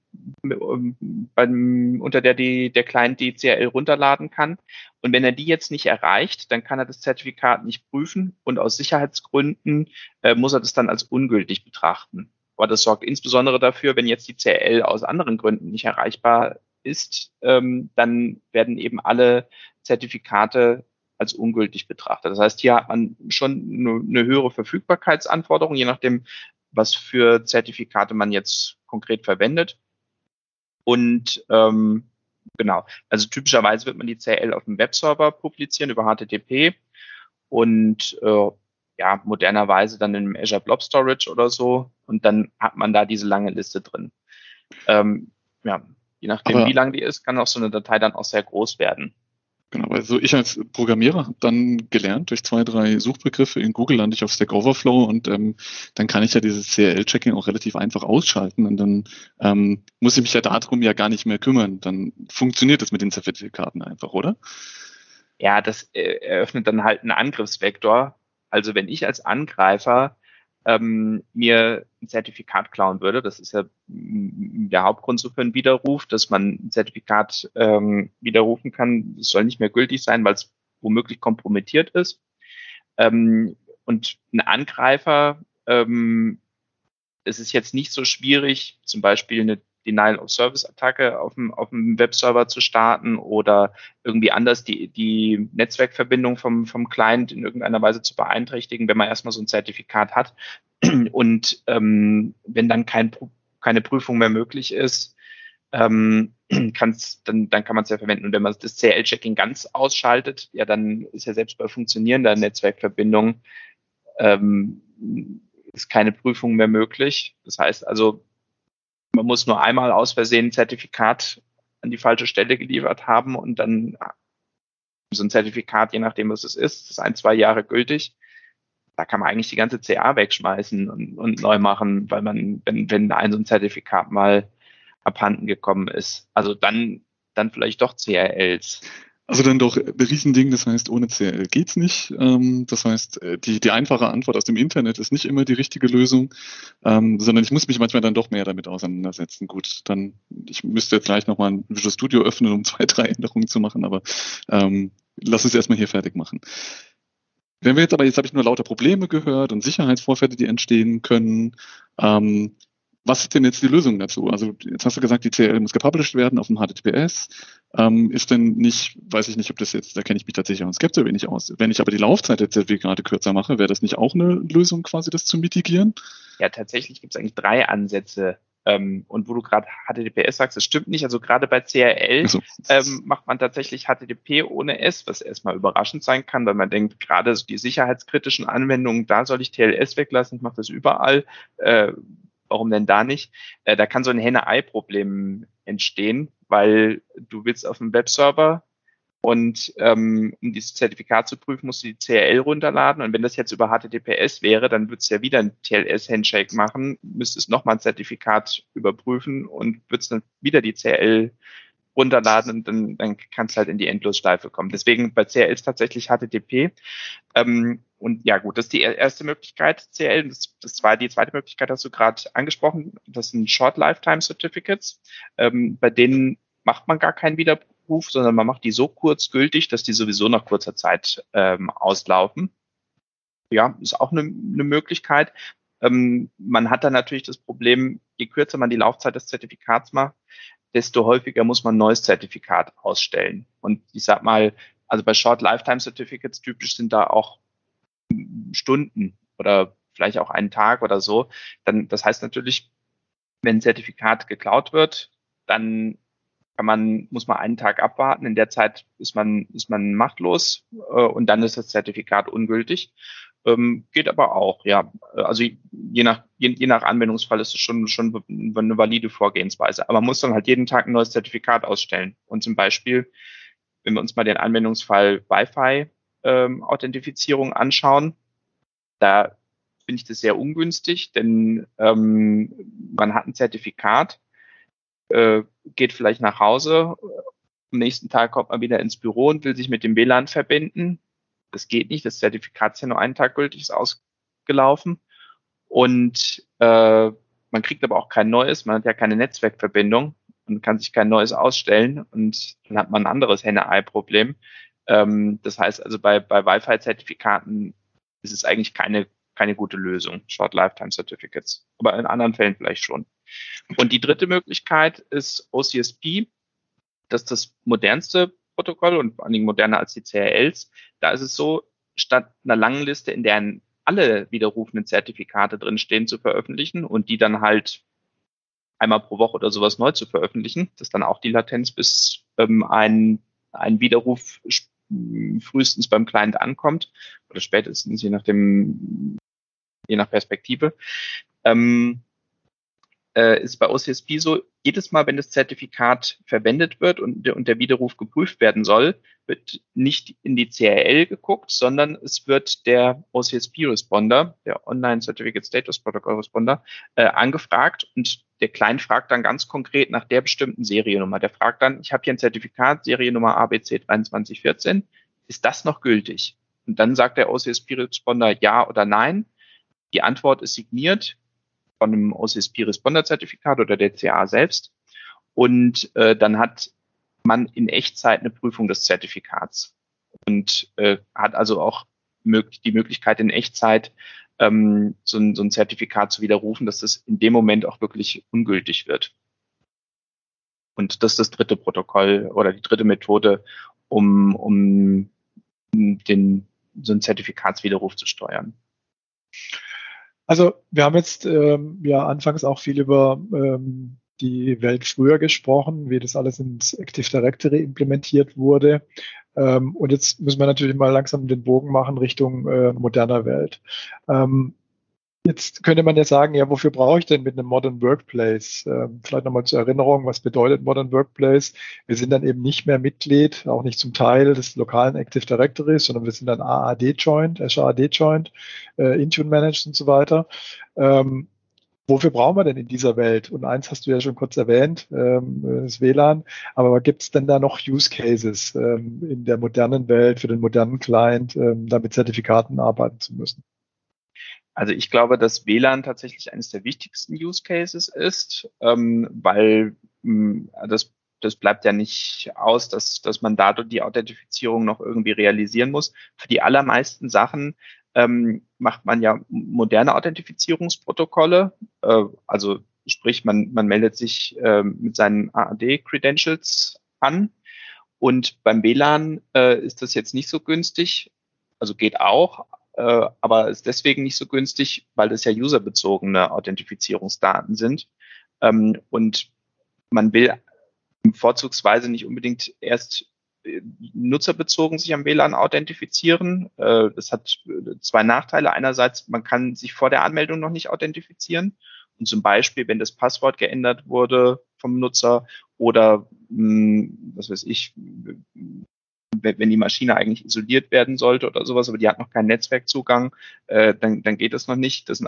beim, unter der die, der Client die CRL runterladen kann. Und wenn er die jetzt nicht erreicht, dann kann er das Zertifikat nicht prüfen und aus Sicherheitsgründen äh, muss er das dann als ungültig betrachten. Aber das sorgt insbesondere dafür, wenn jetzt die CRL aus anderen Gründen nicht erreichbar ist, ähm, dann werden eben alle Zertifikate als ungültig betrachtet. Das heißt, hier hat man schon eine höhere Verfügbarkeitsanforderung, je nachdem, was für Zertifikate man jetzt konkret verwendet. Und ähm, genau, also typischerweise wird man die CL auf dem Webserver publizieren über HTTP und äh, ja, modernerweise dann in Azure Blob Storage oder so. Und dann hat man da diese lange Liste drin. Ähm, ja, je nachdem, Aber wie lang die ist, kann auch so eine Datei dann auch sehr groß werden. Genau, also ich als Programmierer habe dann gelernt, durch zwei, drei Suchbegriffe in Google lande ich auf Stack Overflow und ähm, dann kann ich ja dieses CRL-Checking auch relativ einfach ausschalten und dann ähm, muss ich mich ja darum ja gar nicht mehr kümmern. Dann funktioniert das mit den Zertifikaten einfach, oder? Ja, das äh, eröffnet dann halt einen Angriffsvektor. Also wenn ich als Angreifer ähm, mir ein Zertifikat klauen würde. Das ist ja der Hauptgrund so für einen Widerruf, dass man ein Zertifikat ähm, widerrufen kann. Es soll nicht mehr gültig sein, weil es womöglich kompromittiert ist. Ähm, und ein Angreifer, ähm, es ist jetzt nicht so schwierig, zum Beispiel eine Denial-of-Service-Attacke auf dem, auf dem Webserver zu starten oder irgendwie anders die, die Netzwerkverbindung vom, vom Client in irgendeiner Weise zu beeinträchtigen, wenn man erstmal so ein Zertifikat hat. Und ähm, wenn dann kein, keine Prüfung mehr möglich ist, ähm, kann's, dann, dann kann man es ja verwenden. Und wenn man das CL-Checking ganz ausschaltet, ja, dann ist ja selbst bei funktionierender Netzwerkverbindung ähm, ist keine Prüfung mehr möglich. Das heißt also, man muss nur einmal aus Versehen ein Zertifikat an die falsche Stelle geliefert haben und dann so ein Zertifikat, je nachdem was es ist, ist ein, zwei Jahre gültig. Da kann man eigentlich die ganze CA wegschmeißen und, und neu machen, weil man, wenn, wenn ein so ein Zertifikat mal abhanden gekommen ist. Also dann, dann vielleicht doch CRLs. Also dann doch ein Riesending, das heißt, ohne CL geht's nicht. Ähm, das heißt, äh, die, die einfache Antwort aus dem Internet ist nicht immer die richtige Lösung, ähm, sondern ich muss mich manchmal dann doch mehr damit auseinandersetzen. Gut, dann, ich müsste jetzt gleich nochmal ein Visual Studio öffnen, um zwei, drei Änderungen zu machen, aber ähm, lass uns erstmal hier fertig machen. Wenn wir jetzt aber, jetzt habe ich nur lauter Probleme gehört und Sicherheitsvorfälle, die entstehen können. Ähm, was ist denn jetzt die Lösung dazu? Also jetzt hast du gesagt, die CL muss gepublished werden auf dem HTTPS. Ähm, ist denn nicht, weiß ich nicht, ob das jetzt, da kenne ich mich tatsächlich auch skeptisch wenig aus. Wenn ich aber die Laufzeit der Zertifikate kürzer mache, wäre das nicht auch eine Lösung, quasi das zu mitigieren? Ja, tatsächlich gibt es eigentlich drei Ansätze. Ähm, und wo du gerade HTTPS sagst, das stimmt nicht. Also gerade bei CRL so. ähm, macht man tatsächlich HTTP ohne S, was erstmal überraschend sein kann, weil man denkt, gerade die sicherheitskritischen Anwendungen, da soll ich TLS weglassen, ich mache das überall. Äh, warum denn da nicht? Äh, da kann so ein Henne-Ei-Problem entstehen, weil du willst auf dem Webserver und ähm, um dieses Zertifikat zu prüfen, musst du die CRL runterladen. Und wenn das jetzt über HTTPS wäre, dann würdest du ja wieder ein TLS-Handshake machen, müsstest nochmal ein Zertifikat überprüfen und würdest dann wieder die CRL runterladen und dann, dann kann es halt in die Endlosschleife kommen. Deswegen bei CRL ist tatsächlich HTTP. Ähm, und ja gut, das ist die erste Möglichkeit, CL. Das, das war die zweite Möglichkeit, hast du gerade angesprochen. Das sind Short Lifetime Certificates. Ähm, bei denen macht man gar keinen Widerruf, sondern man macht die so kurz gültig, dass die sowieso nach kurzer Zeit ähm, auslaufen. Ja, ist auch eine, eine Möglichkeit. Ähm, man hat dann natürlich das Problem, je kürzer man die Laufzeit des Zertifikats macht, desto häufiger muss man ein neues Zertifikat ausstellen. Und ich sag mal, also bei Short Lifetime Certificates typisch sind da auch Stunden oder vielleicht auch einen Tag oder so, dann, das heißt natürlich, wenn ein Zertifikat geklaut wird, dann kann man, muss man einen Tag abwarten. In der Zeit ist man, ist man machtlos äh, und dann ist das Zertifikat ungültig. Ähm, geht aber auch, ja. Also je nach, je, je nach Anwendungsfall ist es schon, schon eine valide Vorgehensweise. Aber man muss dann halt jeden Tag ein neues Zertifikat ausstellen. Und zum Beispiel, wenn wir uns mal den Anwendungsfall Wi-Fi ähm, anschauen. Da finde ich das sehr ungünstig, denn ähm, man hat ein Zertifikat, äh, geht vielleicht nach Hause, am nächsten Tag kommt man wieder ins Büro und will sich mit dem WLAN verbinden. Das geht nicht, das Zertifikat ist ja nur einen Tag gültig, ist ausgelaufen. Und äh, man kriegt aber auch kein neues, man hat ja keine Netzwerkverbindung und kann sich kein neues ausstellen und dann hat man ein anderes Henne-Ei-Problem. Ähm, das heißt also bei, bei Wi-Fi-Zertifikaten ist es eigentlich keine, keine gute Lösung, Short Lifetime Certificates. Aber in anderen Fällen vielleicht schon. Und die dritte Möglichkeit ist OCSP. Das ist das modernste Protokoll und vor allen Dingen moderner als die CRLs. Da ist es so, statt einer langen Liste, in der alle widerrufenden Zertifikate drinstehen, zu veröffentlichen und die dann halt einmal pro Woche oder sowas neu zu veröffentlichen. Das ist dann auch die Latenz, bis ähm, ein, ein Widerruf frühestens beim Client ankommt oder spätestens je nach dem, je nach Perspektive. Ähm, äh, ist bei OCSP so, jedes Mal, wenn das Zertifikat verwendet wird und, und der Widerruf geprüft werden soll, wird nicht in die CRL geguckt, sondern es wird der OCSP-Responder, der Online Certificate Status Protocol Responder, äh, angefragt und der Client fragt dann ganz konkret nach der bestimmten Seriennummer. Der fragt dann, ich habe hier ein Zertifikat, Seriennummer ABC 2314, ist das noch gültig? Und dann sagt der OCSP-Responder ja oder nein. Die Antwort ist signiert von einem OCSP-Responder-Zertifikat oder der CA selbst. Und äh, dann hat man in Echtzeit eine Prüfung des Zertifikats und äh, hat also auch mög die Möglichkeit in Echtzeit ähm, so, ein, so ein Zertifikat zu widerrufen, dass das in dem Moment auch wirklich ungültig wird. Und das ist das dritte Protokoll oder die dritte Methode, um, um den, so einen Zertifikatswiderruf zu steuern. Also wir haben jetzt ähm, ja anfangs auch viel über ähm, die Welt früher gesprochen, wie das alles ins Active Directory implementiert wurde. Ähm, und jetzt müssen wir natürlich mal langsam den Bogen machen Richtung äh, moderner Welt. Ähm, Jetzt könnte man ja sagen, ja, wofür brauche ich denn mit einem Modern Workplace? Ähm, vielleicht nochmal zur Erinnerung, was bedeutet Modern Workplace? Wir sind dann eben nicht mehr Mitglied, auch nicht zum Teil des lokalen Active Directories, sondern wir sind dann AAD Joint, Azure AD Joint, äh, Intune Managed und so weiter. Ähm, wofür brauchen wir denn in dieser Welt? Und eins hast du ja schon kurz erwähnt, ähm, das WLAN. Aber gibt es denn da noch Use Cases ähm, in der modernen Welt für den modernen Client, ähm, da mit Zertifikaten arbeiten zu müssen? Also ich glaube, dass WLAN tatsächlich eines der wichtigsten Use Cases ist, ähm, weil mh, hm, das, das bleibt ja nicht aus, dass, dass man dadurch die Authentifizierung noch irgendwie realisieren muss. Für die allermeisten Sachen ähm, macht man ja moderne Authentifizierungsprotokolle, äh, also sprich, man, man meldet sich äh, mit seinen AAD-Credentials an. Und beim WLAN äh, ist das jetzt nicht so günstig, also geht auch, äh, aber ist deswegen nicht so günstig, weil das ja userbezogene Authentifizierungsdaten sind. Ähm, und man will vorzugsweise nicht unbedingt erst äh, nutzerbezogen sich am WLAN authentifizieren. Äh, das hat zwei Nachteile. Einerseits, man kann sich vor der Anmeldung noch nicht authentifizieren. Und zum Beispiel, wenn das Passwort geändert wurde vom Nutzer oder, hm, was weiß ich, wenn die Maschine eigentlich isoliert werden sollte oder sowas, aber die hat noch keinen Netzwerkzugang, äh, dann, dann geht das noch nicht. Das,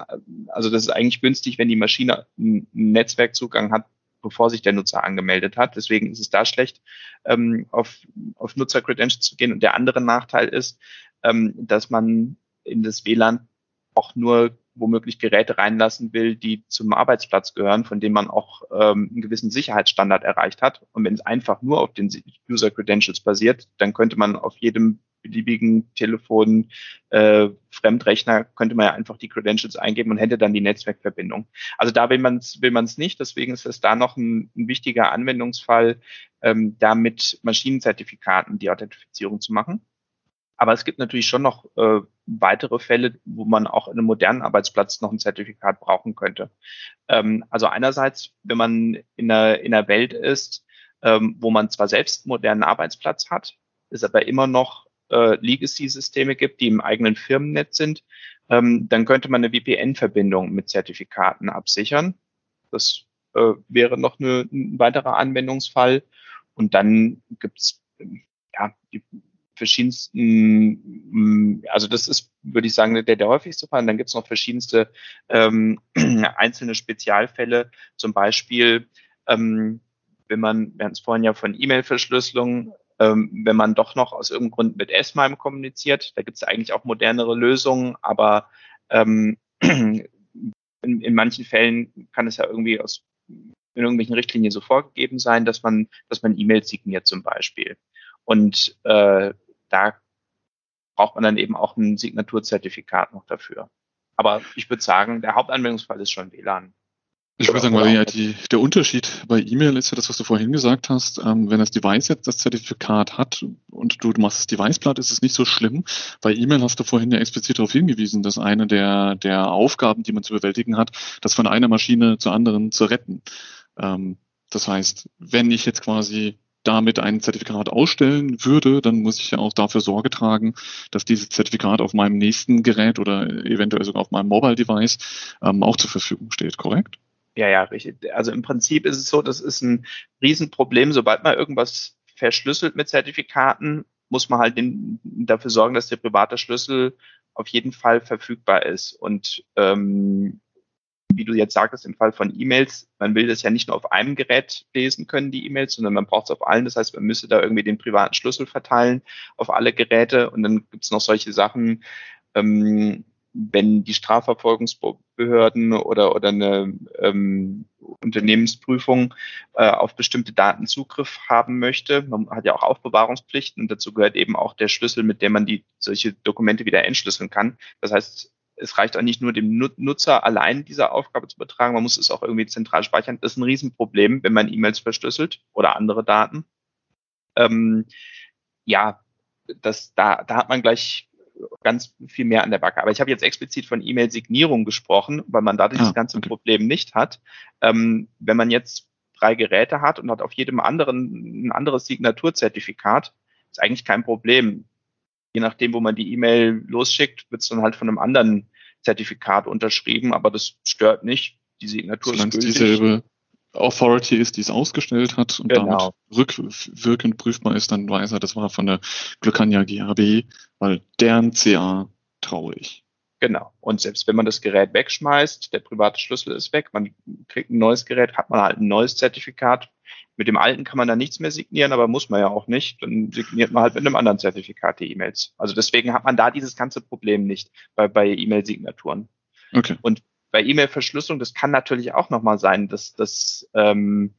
also das ist eigentlich günstig, wenn die Maschine einen Netzwerkzugang hat, bevor sich der Nutzer angemeldet hat. Deswegen ist es da schlecht, ähm, auf, auf Nutzer-Credentials zu gehen. Und der andere Nachteil ist, ähm, dass man in das WLAN auch nur womöglich Geräte reinlassen will, die zum Arbeitsplatz gehören, von denen man auch ähm, einen gewissen Sicherheitsstandard erreicht hat. Und wenn es einfach nur auf den User Credentials basiert, dann könnte man auf jedem beliebigen Telefon, äh, Fremdrechner, könnte man ja einfach die Credentials eingeben und hätte dann die Netzwerkverbindung. Also da will man es will man's nicht, deswegen ist es da noch ein, ein wichtiger Anwendungsfall, ähm, da mit Maschinenzertifikaten die Authentifizierung zu machen. Aber es gibt natürlich schon noch äh, weitere Fälle, wo man auch in einem modernen Arbeitsplatz noch ein Zertifikat brauchen könnte. Ähm, also einerseits, wenn man in einer, in einer Welt ist, ähm, wo man zwar selbst einen modernen Arbeitsplatz hat, es aber immer noch äh, Legacy-Systeme gibt, die im eigenen Firmennetz sind, ähm, dann könnte man eine VPN-Verbindung mit Zertifikaten absichern. Das äh, wäre noch eine, ein weiterer Anwendungsfall. Und dann gibt's ja, die verschiedensten, mm, also das ist, würde ich sagen, der, der häufigste Fall. Und dann gibt es noch verschiedenste ähm, einzelne Spezialfälle, zum Beispiel, ähm, wenn man, wir hatten es vorhin ja von E-Mail-Verschlüsselung, ähm, wenn man doch noch aus irgendeinem Grund mit S-MIME kommuniziert, da gibt es eigentlich auch modernere Lösungen, aber ähm, in, in manchen Fällen kann es ja irgendwie aus in irgendwelchen Richtlinien so vorgegeben sein, dass man, dass man E-Mails signiert zum Beispiel. Und äh, da braucht man dann eben auch ein Signaturzertifikat noch dafür. Aber ich würde sagen, der Hauptanwendungsfall ist schon WLAN. Ich würde sagen, weil ja die, der Unterschied bei E-Mail ist ja das, was du vorhin gesagt hast. Ähm, wenn das Device jetzt das Zertifikat hat und du, du machst das Device platt, ist es nicht so schlimm. Bei E-Mail hast du vorhin ja explizit darauf hingewiesen, dass eine der, der Aufgaben, die man zu bewältigen hat, das von einer Maschine zur anderen zu retten. Ähm, das heißt, wenn ich jetzt quasi damit ein Zertifikat ausstellen würde, dann muss ich ja auch dafür Sorge tragen, dass dieses Zertifikat auf meinem nächsten Gerät oder eventuell sogar auf meinem Mobile Device ähm, auch zur Verfügung steht, korrekt? Ja, ja, richtig. Also im Prinzip ist es so, das ist ein Riesenproblem. Sobald man irgendwas verschlüsselt mit Zertifikaten, muss man halt den, dafür sorgen, dass der private Schlüssel auf jeden Fall verfügbar ist. Und ähm, wie du jetzt sagtest, im Fall von E-Mails, man will das ja nicht nur auf einem Gerät lesen können, die E-Mails, sondern man braucht es auf allen. Das heißt, man müsste da irgendwie den privaten Schlüssel verteilen auf alle Geräte. Und dann gibt es noch solche Sachen, ähm, wenn die Strafverfolgungsbehörden oder, oder eine ähm, Unternehmensprüfung äh, auf bestimmte Daten Zugriff haben möchte. Man hat ja auch Aufbewahrungspflichten und dazu gehört eben auch der Schlüssel, mit dem man die solche Dokumente wieder entschlüsseln kann. Das heißt, es reicht auch nicht nur dem Nutzer allein diese Aufgabe zu betragen, man muss es auch irgendwie zentral speichern. Das ist ein Riesenproblem, wenn man E-Mails verschlüsselt oder andere Daten. Ähm, ja, das, da, da hat man gleich ganz viel mehr an der Backe. Aber ich habe jetzt explizit von E-Mail-Signierung gesprochen, weil man da dieses ah, ganze okay. Problem nicht hat. Ähm, wenn man jetzt drei Geräte hat und hat auf jedem anderen ein anderes Signaturzertifikat, ist eigentlich kein Problem. Je nachdem, wo man die E-Mail losschickt, wird es dann halt von einem anderen Zertifikat unterschrieben, aber das stört nicht. Die Signatur Solange ist dieselbe Authority ist, die es ausgestellt hat und genau. damit rückwirkend prüfbar ist, dann weiß er, das war von der Glückania GHB, weil deren CA traue ich. Genau. Und selbst wenn man das Gerät wegschmeißt, der private Schlüssel ist weg, man kriegt ein neues Gerät, hat man halt ein neues Zertifikat. Mit dem alten kann man dann nichts mehr signieren, aber muss man ja auch nicht. Dann signiert man halt mit einem anderen Zertifikat die E-Mails. Also deswegen hat man da dieses ganze Problem nicht bei, bei E-Mail-Signaturen. Okay. Und bei E-Mail-Verschlüsselung, das kann natürlich auch nochmal sein, dass, dass, ähm,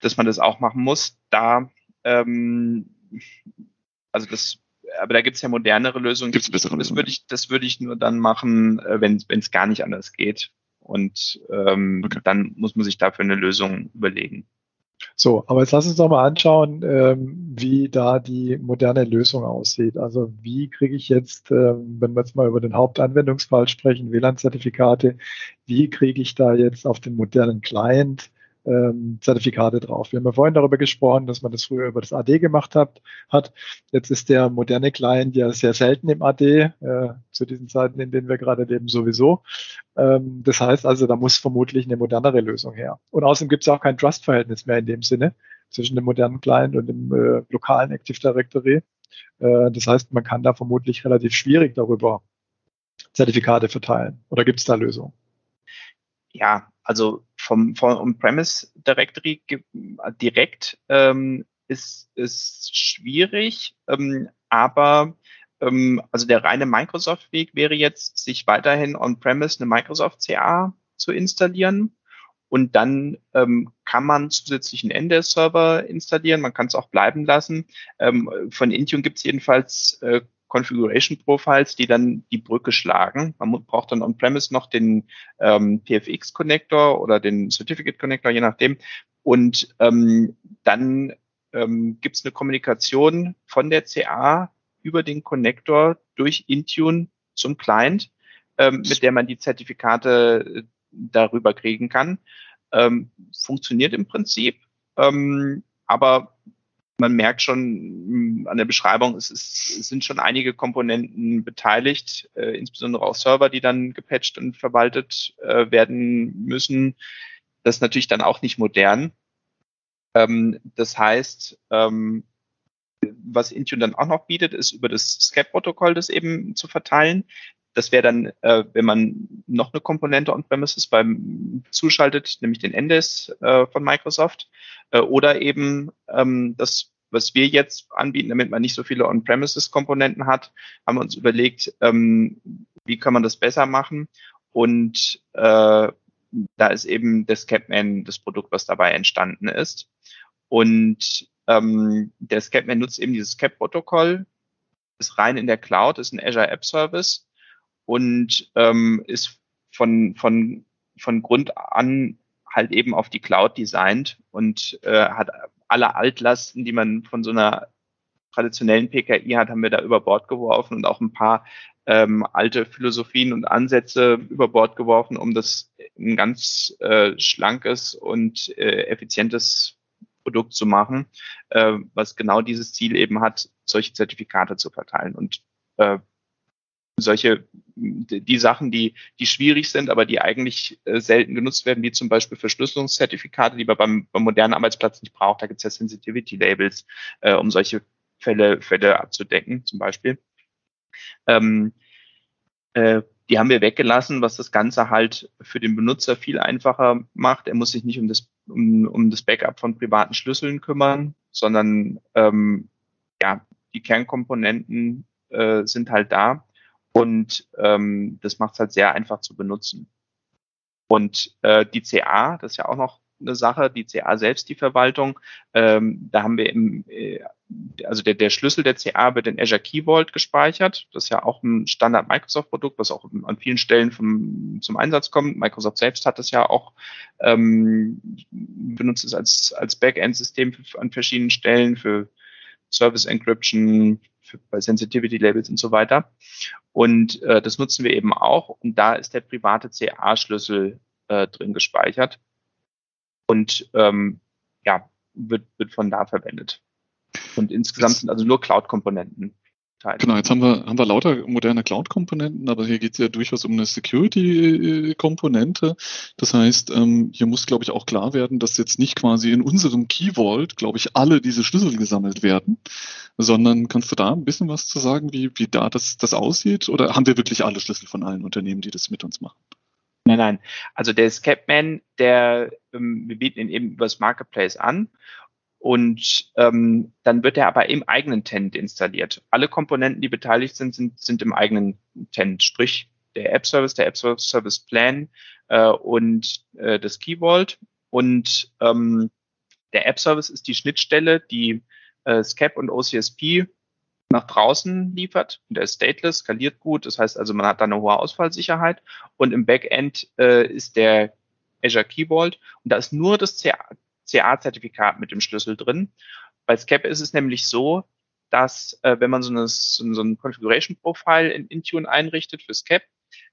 dass man das auch machen muss. Da, ähm, also das, aber da gibt es ja modernere Lösungen. Gibt's bessere das würde ich, das würde ich nur dann machen, äh, wenn es gar nicht anders geht. Und ähm, okay. dann muss man sich dafür eine Lösung überlegen. So, aber jetzt lass uns doch mal anschauen, ähm, wie da die moderne Lösung aussieht. Also wie kriege ich jetzt, ähm, wenn wir jetzt mal über den Hauptanwendungsfall sprechen, WLAN-Zertifikate, wie kriege ich da jetzt auf den modernen Client ähm, Zertifikate drauf. Wir haben ja vorhin darüber gesprochen, dass man das früher über das AD gemacht hat. hat. Jetzt ist der moderne Client ja sehr selten im AD, äh, zu diesen Zeiten, in denen wir gerade leben, sowieso. Ähm, das heißt also, da muss vermutlich eine modernere Lösung her. Und außerdem gibt es auch kein Trust-Verhältnis mehr in dem Sinne zwischen dem modernen Client und dem äh, lokalen Active Directory. Äh, das heißt, man kann da vermutlich relativ schwierig darüber Zertifikate verteilen. Oder gibt es da Lösungen? Ja, also vom, vom On-Premise Directory direkt ähm, ist, ist schwierig, ähm, aber ähm, also der reine Microsoft-Weg wäre jetzt, sich weiterhin On-Premise eine Microsoft CA zu installieren und dann ähm, kann man zusätzlich einen NDS-Server installieren, man kann es auch bleiben lassen. Ähm, von Intune gibt es jedenfalls äh, Configuration Profiles, die dann die Brücke schlagen. Man braucht dann on-premise noch den ähm, PFX Connector oder den Certificate Connector, je nachdem. Und ähm, dann ähm, gibt es eine Kommunikation von der CA über den Connector durch Intune zum Client, ähm, mit der man die Zertifikate äh, darüber kriegen kann. Ähm, funktioniert im Prinzip, ähm, aber man merkt schon mm, an der Beschreibung, es, ist, es sind schon einige Komponenten beteiligt, äh, insbesondere auch Server, die dann gepatcht und verwaltet äh, werden müssen. Das ist natürlich dann auch nicht modern. Ähm, das heißt, ähm, was Intune dann auch noch bietet, ist über das SCAP-Protokoll das eben zu verteilen. Das wäre dann, äh, wenn man noch eine Komponente on-premises beim zuschaltet, nämlich den NDES äh, von Microsoft, äh, oder eben ähm, das, was wir jetzt anbieten, damit man nicht so viele On-Premises-Komponenten hat, haben wir uns überlegt, ähm, wie kann man das besser machen. und äh, da ist eben das Capman das Produkt, was dabei entstanden ist. Und ähm, der Capman nutzt eben dieses Cap-Protokoll, ist rein in der Cloud, ist ein Azure App Service und ähm, ist von, von, von Grund an halt eben auf die Cloud designt und äh, hat alle Altlasten, die man von so einer traditionellen PKI hat, haben wir da über Bord geworfen und auch ein paar ähm, alte Philosophien und Ansätze über Bord geworfen, um das ein ganz äh, schlankes und äh, effizientes Produkt zu machen, äh, was genau dieses Ziel eben hat, solche Zertifikate zu verteilen. Und äh, solche, die Sachen, die, die schwierig sind, aber die eigentlich äh, selten genutzt werden, wie zum Beispiel Verschlüsselungszertifikate, die man beim, beim modernen Arbeitsplatz nicht braucht. Da gibt es ja Sensitivity-Labels, äh, um solche Fälle, Fälle abzudecken, zum Beispiel. Ähm, äh, die haben wir weggelassen, was das Ganze halt für den Benutzer viel einfacher macht. Er muss sich nicht um das, um, um das Backup von privaten Schlüsseln kümmern, sondern ähm, ja, die Kernkomponenten äh, sind halt da und ähm, das macht es halt sehr einfach zu benutzen. Und äh, die CA, das ist ja auch noch eine Sache, die CA selbst, die Verwaltung. Ähm, da haben wir im, äh, also der, der Schlüssel der CA wird in Azure Key Vault gespeichert. Das ist ja auch ein Standard Microsoft Produkt, was auch an vielen Stellen vom, zum Einsatz kommt. Microsoft selbst hat das ja auch, ähm, benutzt es als, als Backend-System an verschiedenen Stellen für Service Encryption, für, bei Sensitivity Labels und so weiter. Und äh, das nutzen wir eben auch. Und da ist der private CA-Schlüssel äh, drin gespeichert und ähm, ja, wird, wird von da verwendet. Und insgesamt sind also nur Cloud-Komponenten. Genau, jetzt haben wir, haben wir lauter moderne Cloud-Komponenten, aber hier geht es ja durchaus um eine Security-Komponente. Das heißt, ähm, hier muss, glaube ich, auch klar werden, dass jetzt nicht quasi in unserem Key Vault, glaube ich, alle diese Schlüssel gesammelt werden, sondern kannst du da ein bisschen was zu sagen, wie, wie da das, das aussieht? Oder haben wir wirklich alle Schlüssel von allen Unternehmen, die das mit uns machen? Nein, nein. Also der Scapman, der, ähm, wir bieten ihn eben übers Marketplace an und ähm, dann wird er aber im eigenen Tenant installiert. Alle Komponenten, die beteiligt sind, sind, sind im eigenen Tenant, sprich der App Service, der App Service Plan äh, und äh, das Key Vault. Und ähm, der App Service ist die Schnittstelle, die äh, SCAP und OCSP nach draußen liefert. Und der ist stateless, skaliert gut. Das heißt also, man hat da eine hohe Ausfallsicherheit. Und im Backend äh, ist der Azure Key Vault. Und da ist nur das CA-Zertifikat mit dem Schlüssel drin. Bei SCAP ist es nämlich so, dass äh, wenn man so, eine, so ein Configuration Profile in Intune einrichtet für SCAP,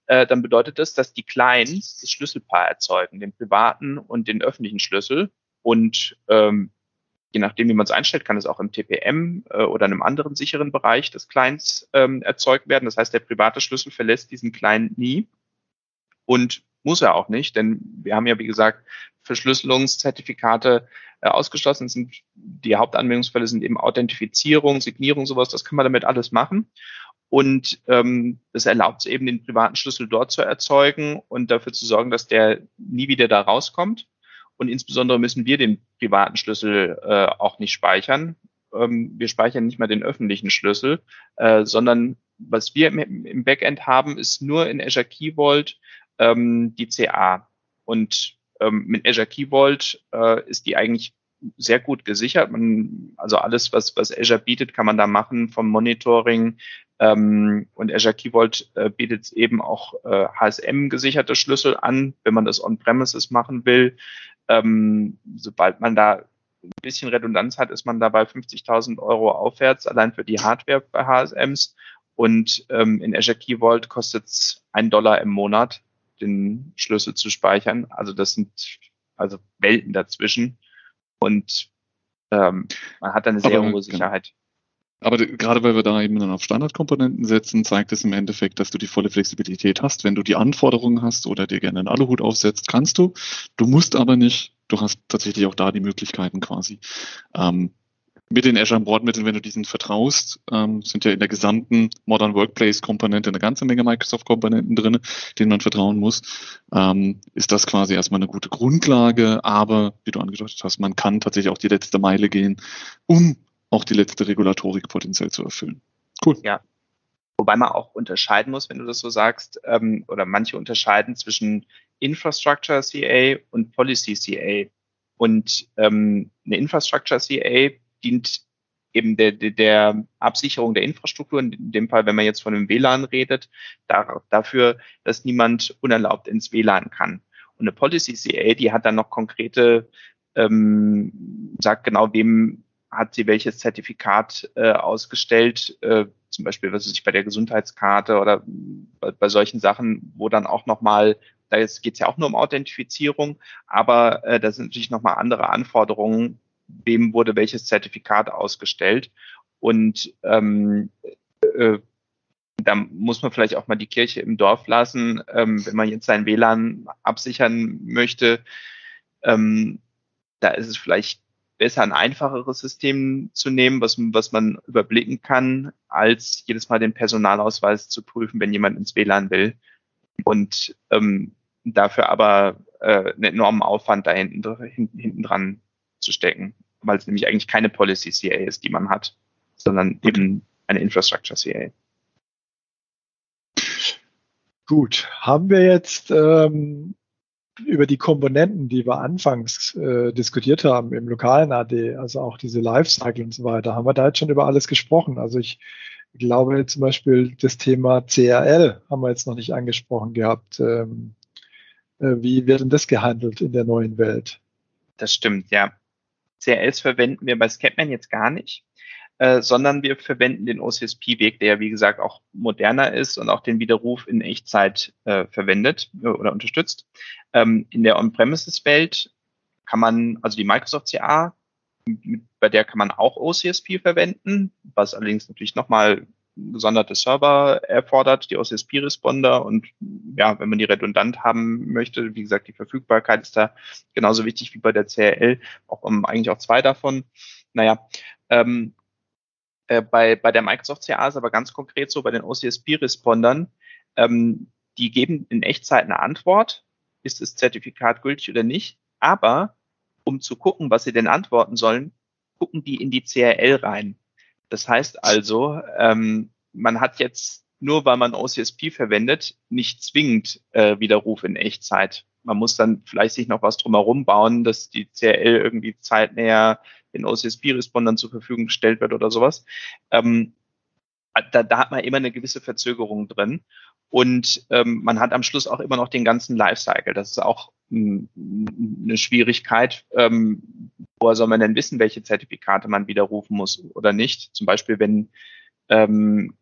äh, dann bedeutet das, dass die Clients das Schlüsselpaar erzeugen, den privaten und den öffentlichen Schlüssel. Und ähm, je nachdem, wie man es einstellt, kann es auch im TPM äh, oder einem anderen sicheren Bereich des Clients ähm, erzeugt werden. Das heißt, der private Schlüssel verlässt diesen Client nie und muss er auch nicht, denn wir haben ja, wie gesagt, Verschlüsselungszertifikate äh, ausgeschlossen. Sind, die Hauptanwendungsfälle sind eben Authentifizierung, Signierung, sowas. Das kann man damit alles machen. Und ähm, das erlaubt es eben, den privaten Schlüssel dort zu erzeugen und dafür zu sorgen, dass der nie wieder da rauskommt. Und insbesondere müssen wir den privaten Schlüssel äh, auch nicht speichern. Ähm, wir speichern nicht mal den öffentlichen Schlüssel, äh, sondern was wir im, im, Backend haben, ist nur in Azure Key Vault ähm, die CA. Und ähm, mit Azure Key Vault äh, ist die eigentlich sehr gut gesichert. Man, also alles, was, was Azure bietet, kann man da machen, vom Monitoring. Ähm, und Azure Key Vault äh, bietet eben auch äh, HSM-gesicherte Schlüssel an, wenn man das on-premises machen will. Ähm, sobald man da ein bisschen Redundanz hat, ist man da bei 50.000 Euro aufwärts, allein für die Hardware bei HSMs. Und ähm, in Azure Key Vault kostet es ein Dollar im Monat, den Schlüssel zu speichern. Also das sind also Welten dazwischen. Und ähm, man hat dann eine sehr Aber, hohe genau. Sicherheit. Aber gerade weil wir da eben dann auf Standardkomponenten setzen, zeigt es im Endeffekt, dass du die volle Flexibilität hast. Wenn du die Anforderungen hast oder dir gerne einen Aluhut aufsetzt, kannst du. Du musst aber nicht. Du hast tatsächlich auch da die Möglichkeiten quasi. Ähm, mit den Azure Bordmitteln, wenn du diesen vertraust, ähm, sind ja in der gesamten Modern Workplace Komponente eine ganze Menge Microsoft Komponenten drin, denen man vertrauen muss, ähm, ist das quasi erstmal eine gute Grundlage. Aber wie du angedeutet hast, man kann tatsächlich auch die letzte Meile gehen, um auch die letzte Regulatorik potenziell zu erfüllen. Cool. Ja. Wobei man auch unterscheiden muss, wenn du das so sagst, ähm, oder manche unterscheiden zwischen Infrastructure CA und Policy CA. Und ähm, eine Infrastructure CA dient eben der, der, Absicherung der Infrastruktur, in dem Fall, wenn man jetzt von einem WLAN redet, da, dafür, dass niemand unerlaubt ins WLAN kann. Und eine Policy CA, die hat dann noch konkrete, ähm, sagt genau, wem hat sie welches Zertifikat äh, ausgestellt, äh, zum Beispiel, was weiß ich, bei der Gesundheitskarte oder bei, bei solchen Sachen, wo dann auch nochmal, da geht es ja auch nur um Authentifizierung, aber äh, da sind natürlich nochmal andere Anforderungen, wem wurde welches Zertifikat ausgestellt. Und ähm, äh, da muss man vielleicht auch mal die Kirche im Dorf lassen, ähm, wenn man jetzt sein WLAN absichern möchte. Ähm, da ist es vielleicht besser, ein einfacheres System zu nehmen, was, was man überblicken kann, als jedes Mal den Personalausweis zu prüfen, wenn jemand ins WLAN will. Und ähm, dafür aber äh, einen enormen Aufwand da hinten, hinten, hinten dran zu stecken, weil es nämlich eigentlich keine Policy CA ist, die man hat, sondern eben eine Infrastructure CA. Gut, haben wir jetzt ähm, über die Komponenten, die wir anfangs äh, diskutiert haben im lokalen AD, also auch diese Lifecycle und so weiter, haben wir da jetzt schon über alles gesprochen. Also ich glaube zum Beispiel das Thema CRL haben wir jetzt noch nicht angesprochen gehabt. Ähm, äh, wie wird denn das gehandelt in der neuen Welt? Das stimmt, ja. CRLs verwenden wir bei Scapman jetzt gar nicht. Äh, sondern wir verwenden den OCSP-Weg, der wie gesagt auch moderner ist und auch den Widerruf in Echtzeit äh, verwendet äh, oder unterstützt. Ähm, in der On-Premises-Welt kann man, also die Microsoft CA, bei der kann man auch OCSP verwenden, was allerdings natürlich nochmal gesonderte Server erfordert, die OCSP-Responder und ja, wenn man die redundant haben möchte, wie gesagt, die Verfügbarkeit ist da genauso wichtig wie bei der CRL, auch um, eigentlich auch zwei davon. Naja, ähm, äh, bei, bei der Microsoft CA ist aber ganz konkret so bei den OCSP-Respondern, ähm, die geben in Echtzeit eine Antwort, ist das Zertifikat gültig oder nicht, aber um zu gucken, was sie denn antworten sollen, gucken die in die CRL rein. Das heißt also, ähm, man hat jetzt nur weil man OCSP verwendet, nicht zwingend äh, Widerruf in Echtzeit. Man muss dann vielleicht sich noch was drumherum bauen, dass die CRL irgendwie zeitnäher den OCSP-Respondern zur Verfügung gestellt wird oder sowas. Ähm, da, da hat man immer eine gewisse Verzögerung drin. Und ähm, man hat am Schluss auch immer noch den ganzen Lifecycle. Das ist auch m, eine Schwierigkeit. Ähm, woher soll man denn wissen, welche Zertifikate man widerrufen muss oder nicht? Zum Beispiel, wenn, ähm,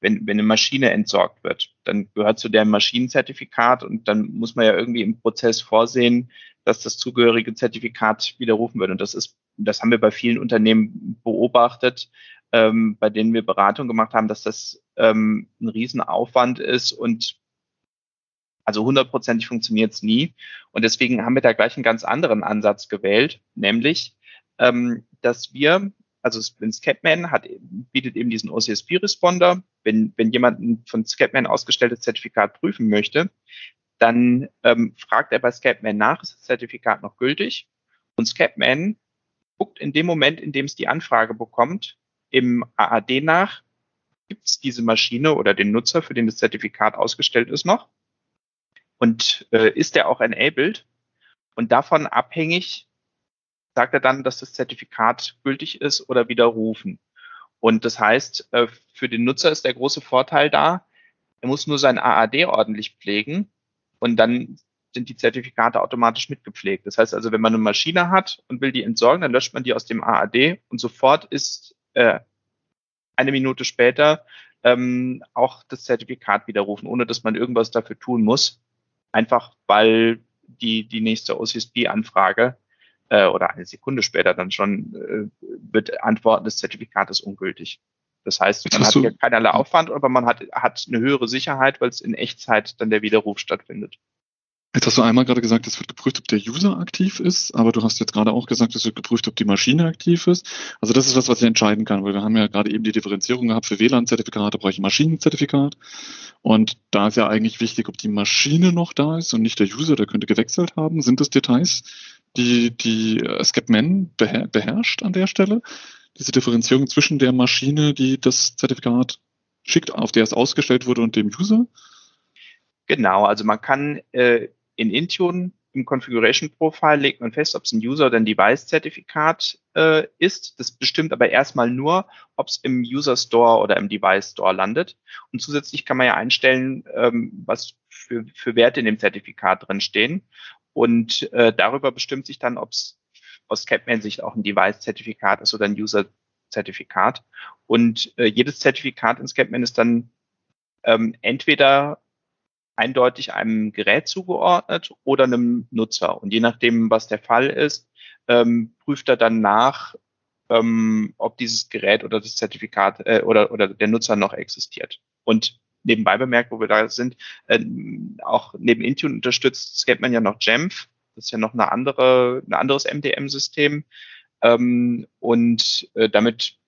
wenn, wenn eine Maschine entsorgt wird, dann gehört zu der Maschinenzertifikat und dann muss man ja irgendwie im Prozess vorsehen, dass das zugehörige Zertifikat widerrufen wird. Und das ist das haben wir bei vielen Unternehmen beobachtet, ähm, bei denen wir Beratung gemacht haben, dass das ähm, ein Riesenaufwand ist und also hundertprozentig funktioniert es nie. Und deswegen haben wir da gleich einen ganz anderen Ansatz gewählt, nämlich, ähm, dass wir, also Scapman hat, bietet eben diesen OCSP-Responder. Wenn, wenn jemand ein von Scapman ausgestelltes Zertifikat prüfen möchte, dann ähm, fragt er bei Scapman nach, ist das Zertifikat noch gültig? Und Scapman guckt in dem Moment, in dem es die Anfrage bekommt, im AAD nach, gibt es diese Maschine oder den Nutzer, für den das Zertifikat ausgestellt ist, noch? Und äh, ist der auch enabled? Und davon abhängig sagt er dann, dass das Zertifikat gültig ist oder widerrufen. Und das heißt, äh, für den Nutzer ist der große Vorteil da, er muss nur sein AAD ordentlich pflegen und dann sind die Zertifikate automatisch mitgepflegt. Das heißt also, wenn man eine Maschine hat und will die entsorgen, dann löscht man die aus dem AAD und sofort ist äh, eine Minute später ähm, auch das Zertifikat widerrufen, ohne dass man irgendwas dafür tun muss. Einfach weil die, die nächste OCSP-Anfrage äh, oder eine Sekunde später dann schon äh, wird antworten, das Zertifikat ist ungültig. Das heißt, man hat hier keinerlei Aufwand, aber man hat, hat eine höhere Sicherheit, weil es in Echtzeit dann der Widerruf stattfindet. Jetzt hast du einmal gerade gesagt, es wird geprüft, ob der User aktiv ist, aber du hast jetzt gerade auch gesagt, es wird geprüft, ob die Maschine aktiv ist. Also das ist was, was ich entscheiden kann, weil wir haben ja gerade eben die Differenzierung gehabt, für WLAN-Zertifikate brauche ich ein Maschinenzertifikat. Und da ist ja eigentlich wichtig, ob die Maschine noch da ist und nicht der User, der könnte gewechselt haben. Sind das Details, die, die äh, beher beherrscht an der Stelle? Diese Differenzierung zwischen der Maschine, die das Zertifikat schickt, auf der es ausgestellt wurde und dem User? Genau, also man kann äh, in Intune im Configuration Profile legt man fest, ob es ein User oder ein Device-Zertifikat äh, ist. Das bestimmt aber erstmal nur, ob es im User Store oder im Device Store landet. Und zusätzlich kann man ja einstellen, ähm, was für, für Werte in dem Zertifikat drin stehen. Und äh, darüber bestimmt sich dann, ob es aus Capman-Sicht auch ein Device-Zertifikat ist oder ein User-Zertifikat. Und äh, jedes Zertifikat in Scapman ist dann ähm, entweder eindeutig einem Gerät zugeordnet oder einem Nutzer. Und je nachdem, was der Fall ist, ähm, prüft er dann nach, ähm, ob dieses Gerät oder das Zertifikat äh, oder, oder der Nutzer noch existiert. Und nebenbei bemerkt, wo wir da sind, äh, auch neben Intune unterstützt Scapman ja noch Jamf. Das ist ja noch eine andere, ein anderes MDM-System. Ähm, und äh, damit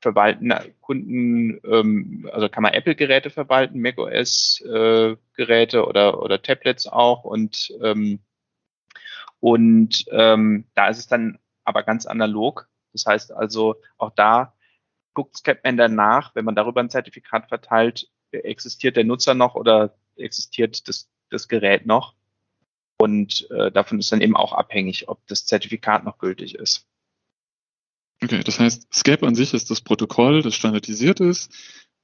verwalten Kunden, ähm, also kann man Apple-Geräte verwalten, macOS-Geräte äh, oder, oder Tablets auch und, ähm, und ähm, da ist es dann aber ganz analog. Das heißt also, auch da guckt Scapman danach, wenn man darüber ein Zertifikat verteilt, existiert der Nutzer noch oder existiert das, das Gerät noch. Und äh, davon ist dann eben auch abhängig, ob das Zertifikat noch gültig ist. Okay, das heißt, SCAP an sich ist das Protokoll, das standardisiert ist.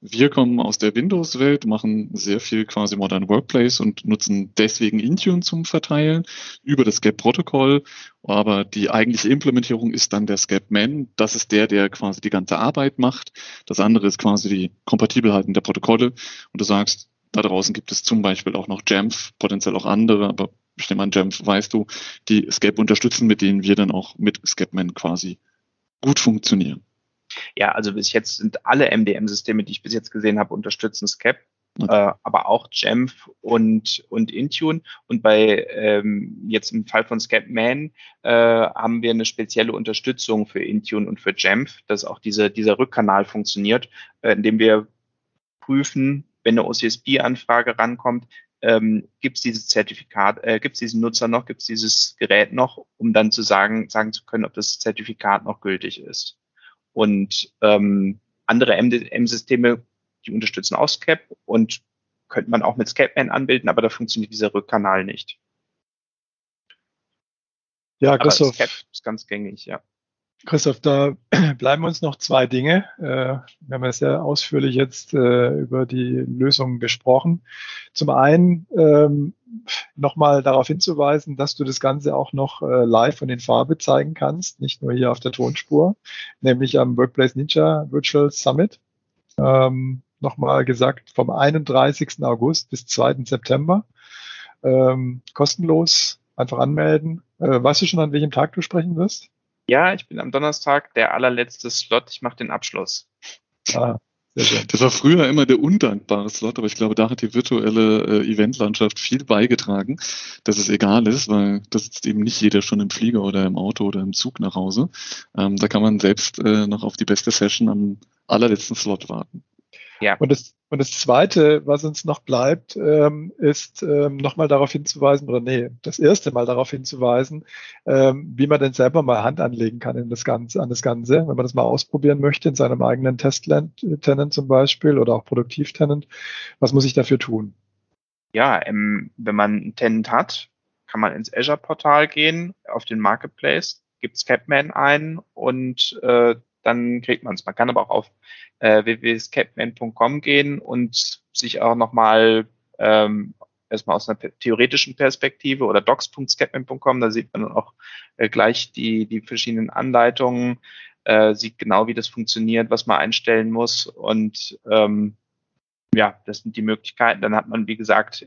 Wir kommen aus der Windows-Welt, machen sehr viel quasi Modern Workplace und nutzen deswegen Intune zum Verteilen über das SCAP-Protokoll. Aber die eigentliche Implementierung ist dann der SCAP-Man. Das ist der, der quasi die ganze Arbeit macht. Das andere ist quasi die Kompatibelhalten der Protokolle. Und du sagst, da draußen gibt es zum Beispiel auch noch Jamf, potenziell auch andere, aber ich nehme an, Jamf weißt du, die SCAP unterstützen, mit denen wir dann auch mit SCAP-Man quasi gut funktionieren. Ja, also bis jetzt sind alle MDM-Systeme, die ich bis jetzt gesehen habe, unterstützen SCAP. Okay. Äh, aber auch Jamf und, und Intune. Und bei ähm, jetzt im Fall von SCAPman äh, haben wir eine spezielle Unterstützung für Intune und für Jamf, dass auch diese, dieser Rückkanal funktioniert, äh, indem wir prüfen, wenn eine OCSP-Anfrage rankommt, ähm, gibt es dieses Zertifikat, äh, gibt es diesen Nutzer noch, gibt es dieses Gerät noch, um dann zu sagen, sagen zu können, ob das Zertifikat noch gültig ist. Und ähm, andere MDM-Systeme, die unterstützen auch SCAP und könnte man auch mit SCAPman anbilden, aber da funktioniert dieser Rückkanal nicht. Ja, Christoph. Aber SCAP ist ganz gängig, ja. Christoph, da bleiben uns noch zwei Dinge. Äh, wir haben ja sehr ausführlich jetzt äh, über die Lösungen gesprochen. Zum einen ähm, nochmal darauf hinzuweisen, dass du das Ganze auch noch äh, live und in Farbe zeigen kannst, nicht nur hier auf der Tonspur, nämlich am Workplace Ninja Virtual Summit. Ähm, nochmal gesagt, vom 31. August bis 2. September. Ähm, kostenlos, einfach anmelden. weißt du schon, an welchem Tag du sprechen wirst? Ja, ich bin am Donnerstag der allerletzte Slot. Ich mache den Abschluss. Ah, das war früher immer der undankbare Slot, aber ich glaube, da hat die virtuelle äh, Eventlandschaft viel beigetragen, dass es egal ist, weil da sitzt eben nicht jeder schon im Flieger oder im Auto oder im Zug nach Hause. Ähm, da kann man selbst äh, noch auf die beste Session am allerletzten Slot warten. Ja. Und das, und das Zweite, was uns noch bleibt, ähm, ist ähm, nochmal darauf hinzuweisen, oder nee, das erste Mal darauf hinzuweisen, ähm, wie man denn selber mal Hand anlegen kann in das Ganze, an das Ganze, wenn man das mal ausprobieren möchte in seinem eigenen Test-Tenant zum Beispiel oder auch Produktiv-Tenant. Was muss ich dafür tun? Ja, ähm, wenn man einen Tenant hat, kann man ins Azure-Portal gehen, auf den Marketplace, gibt Capman ein und äh, dann kriegt man es. Man kann aber auch auf äh, www.scapman.com gehen und sich auch nochmal ähm, erstmal aus einer theoretischen Perspektive oder docs.scapman.com, da sieht man dann auch äh, gleich die, die verschiedenen Anleitungen, äh, sieht genau, wie das funktioniert, was man einstellen muss und ähm, ja, das sind die Möglichkeiten. Dann hat man, wie gesagt,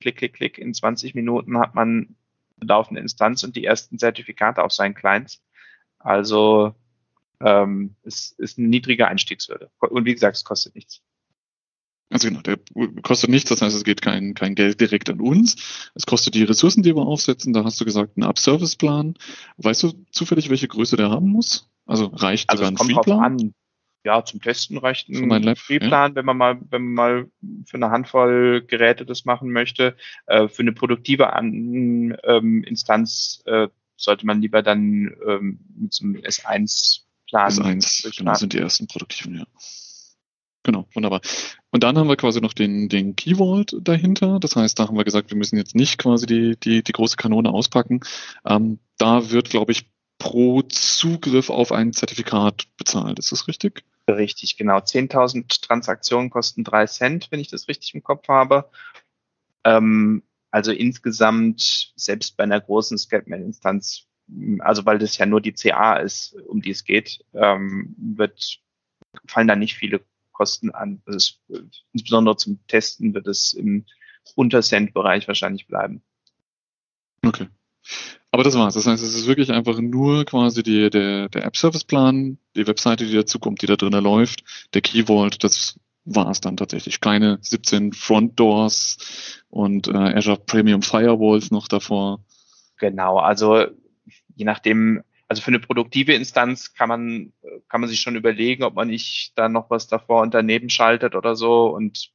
klick, klick, klick, in 20 Minuten hat man laufende Instanz und die ersten Zertifikate auf seinen Clients. Also ähm, es ist eine niedrige Einstiegshürde. Und wie gesagt, es kostet nichts. Also genau, der kostet nichts, das heißt, es geht kein, kein Geld direkt an uns. Es kostet die Ressourcen, die wir aufsetzen. Da hast du gesagt, ein Up-Service-Plan. Weißt du zufällig, welche Größe der haben muss? Also reicht also sogar ein Freeplan? Ja, zum Testen reicht ein Freeplan, ja. wenn man mal, wenn man mal für eine Handvoll Geräte das machen möchte. Äh, für eine produktive An ähm, Instanz äh, sollte man lieber dann ähm, mit so einem S1 Plan. S1, genau, sind die ersten produktiven, ja. Genau, wunderbar. Und dann haben wir quasi noch den, den Key Vault dahinter. Das heißt, da haben wir gesagt, wir müssen jetzt nicht quasi die, die, die große Kanone auspacken. Ähm, da wird, glaube ich, pro Zugriff auf ein Zertifikat bezahlt. Ist das richtig? Richtig, genau. 10.000 Transaktionen kosten drei Cent, wenn ich das richtig im Kopf habe. Ähm, also insgesamt, selbst bei einer großen Scapman-Instanz, also weil das ja nur die CA ist, um die es geht, ähm, wird, fallen da nicht viele Kosten an. Ist, insbesondere zum Testen wird es im Unter-Cent-Bereich wahrscheinlich bleiben. Okay. Aber das war's. Das heißt, es ist wirklich einfach nur quasi die, der, der App-Service-Plan, die Webseite, die dazukommt, die da drinnen läuft, der Key Vault, das war es dann tatsächlich. Keine 17 Front Doors und äh, Azure Premium Firewalls noch davor. Genau, also je nachdem, also für eine produktive Instanz kann man, kann man sich schon überlegen, ob man nicht da noch was davor und daneben schaltet oder so und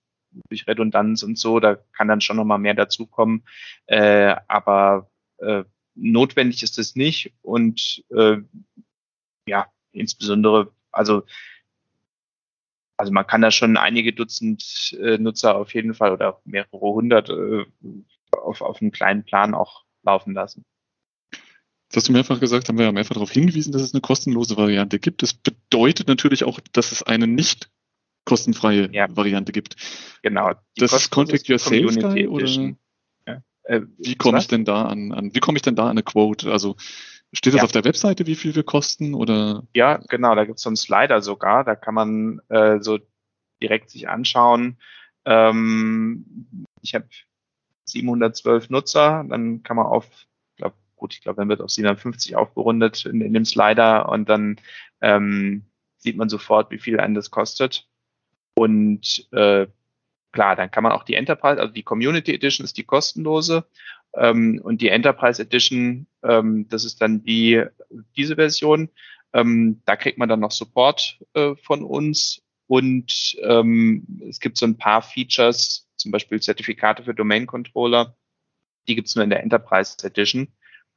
durch Redundanz und so, da kann dann schon nochmal mehr dazukommen. Äh, aber äh, notwendig ist es nicht und äh, ja, insbesondere, also also man kann da schon einige Dutzend äh, Nutzer auf jeden Fall oder mehrere hundert äh, auf, auf einem kleinen Plan auch laufen lassen. Das hast du mehrfach gesagt, haben wir ja mehrfach darauf hingewiesen, dass es eine kostenlose Variante gibt. Das bedeutet natürlich auch, dass es eine nicht kostenfreie ja. Variante gibt. Genau. das ist Config Yourself Guy, oder? Ja. Äh, wie komme ich denn da an, an wie komme ich denn da an eine Quote? Also steht das ja. auf der Webseite, wie viel wir kosten oder? Ja, genau, da gibt es so einen Slider sogar, da kann man äh, so direkt sich anschauen. Ähm, ich habe 712 Nutzer, dann kann man auf, gut, ich glaube, dann wird auf 750 aufgerundet in, in dem Slider und dann ähm, sieht man sofort, wie viel einen das kostet. Und äh, klar, dann kann man auch die Enterprise, also die Community Edition ist die kostenlose ähm, und die Enterprise Edition, ähm, das ist dann die diese Version. Ähm, da kriegt man dann noch Support äh, von uns und ähm, es gibt so ein paar Features, zum Beispiel Zertifikate für Domain Controller, die gibt's nur in der Enterprise Edition.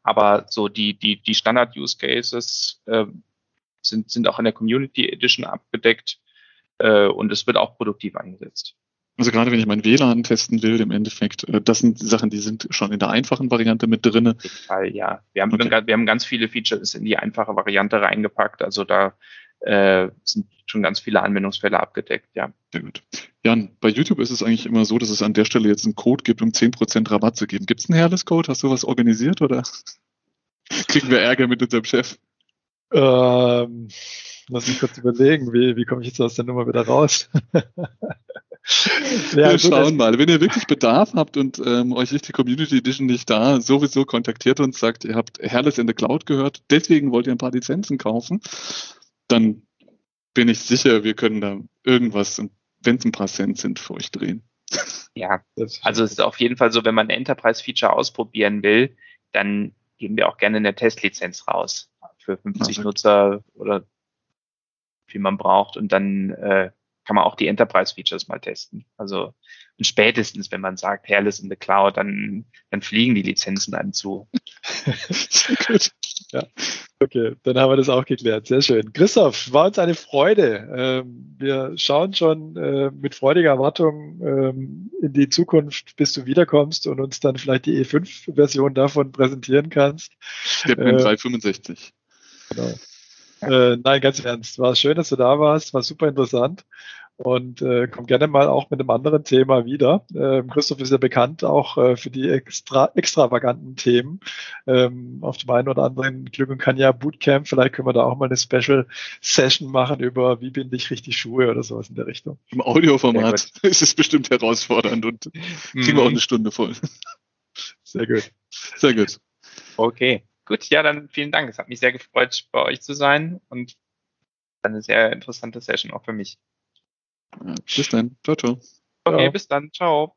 Aber so die die die Standard Use Cases äh, sind sind auch in der Community Edition abgedeckt äh, und es wird auch produktiv eingesetzt. Also gerade wenn ich mein WLAN testen will, im Endeffekt, äh, das sind Sachen, die sind schon in der einfachen Variante mit drinne. Fall, ja. Wir haben, okay. wir haben ganz viele Features in die einfache Variante reingepackt. Also da äh, sind schon ganz viele Anwendungsfälle abgedeckt, ja. Sehr gut. Jan, bei YouTube ist es eigentlich immer so, dass es an der Stelle jetzt einen Code gibt, um 10% Rabatt zu geben. Gibt es einen Hairless-Code? Hast du was organisiert oder kriegen wir Ärger mit unserem Chef? Ähm, lass mich kurz überlegen, wie, wie komme ich jetzt aus der Nummer wieder raus? ja, wir schauen mal. Wenn ihr wirklich Bedarf habt und ähm, euch ist die Community Edition nicht da, sowieso kontaktiert uns, sagt, ihr habt Herrles in the Cloud gehört, deswegen wollt ihr ein paar Lizenzen kaufen, dann bin ich sicher, wir können da irgendwas, wenn es ein paar Cent sind, für euch drehen. Ja, also es ist auf jeden Fall so, wenn man ein Enterprise-Feature ausprobieren will, dann geben wir auch gerne eine Testlizenz raus für 50 okay. Nutzer oder wie man braucht und dann äh, kann man auch die Enterprise-Features mal testen. Also und spätestens, wenn man sagt, Hairless in the Cloud, dann, dann fliegen die Lizenzen einem zu. Gut. Ja. Okay, dann haben wir das auch geklärt. Sehr schön. Christoph, war uns eine Freude. Ähm, wir schauen schon äh, mit freudiger Erwartung ähm, in die Zukunft, bis du wiederkommst und uns dann vielleicht die E5-Version davon präsentieren kannst. Stepman äh, 365. Genau. Äh, nein, ganz ernst. War schön, dass du da warst. War super interessant. Und äh, komm gerne mal auch mit einem anderen Thema wieder. Ähm, Christoph ist ja bekannt auch äh, für die extra, extravaganten Themen. Ähm, auf dem einen oder anderen Glück und kann ja Bootcamp. Vielleicht können wir da auch mal eine Special Session machen über wie binde ich richtig Schuhe oder sowas in der Richtung. Im Audioformat ist es bestimmt herausfordernd und kriegen wir auch mhm. eine Stunde voll. Sehr gut. Sehr gut. Okay. Gut, ja, dann vielen Dank. Es hat mich sehr gefreut, bei euch zu sein und eine sehr interessante Session auch für mich. bis dann. Ciao, ciao. Okay, ciao. bis dann. Ciao.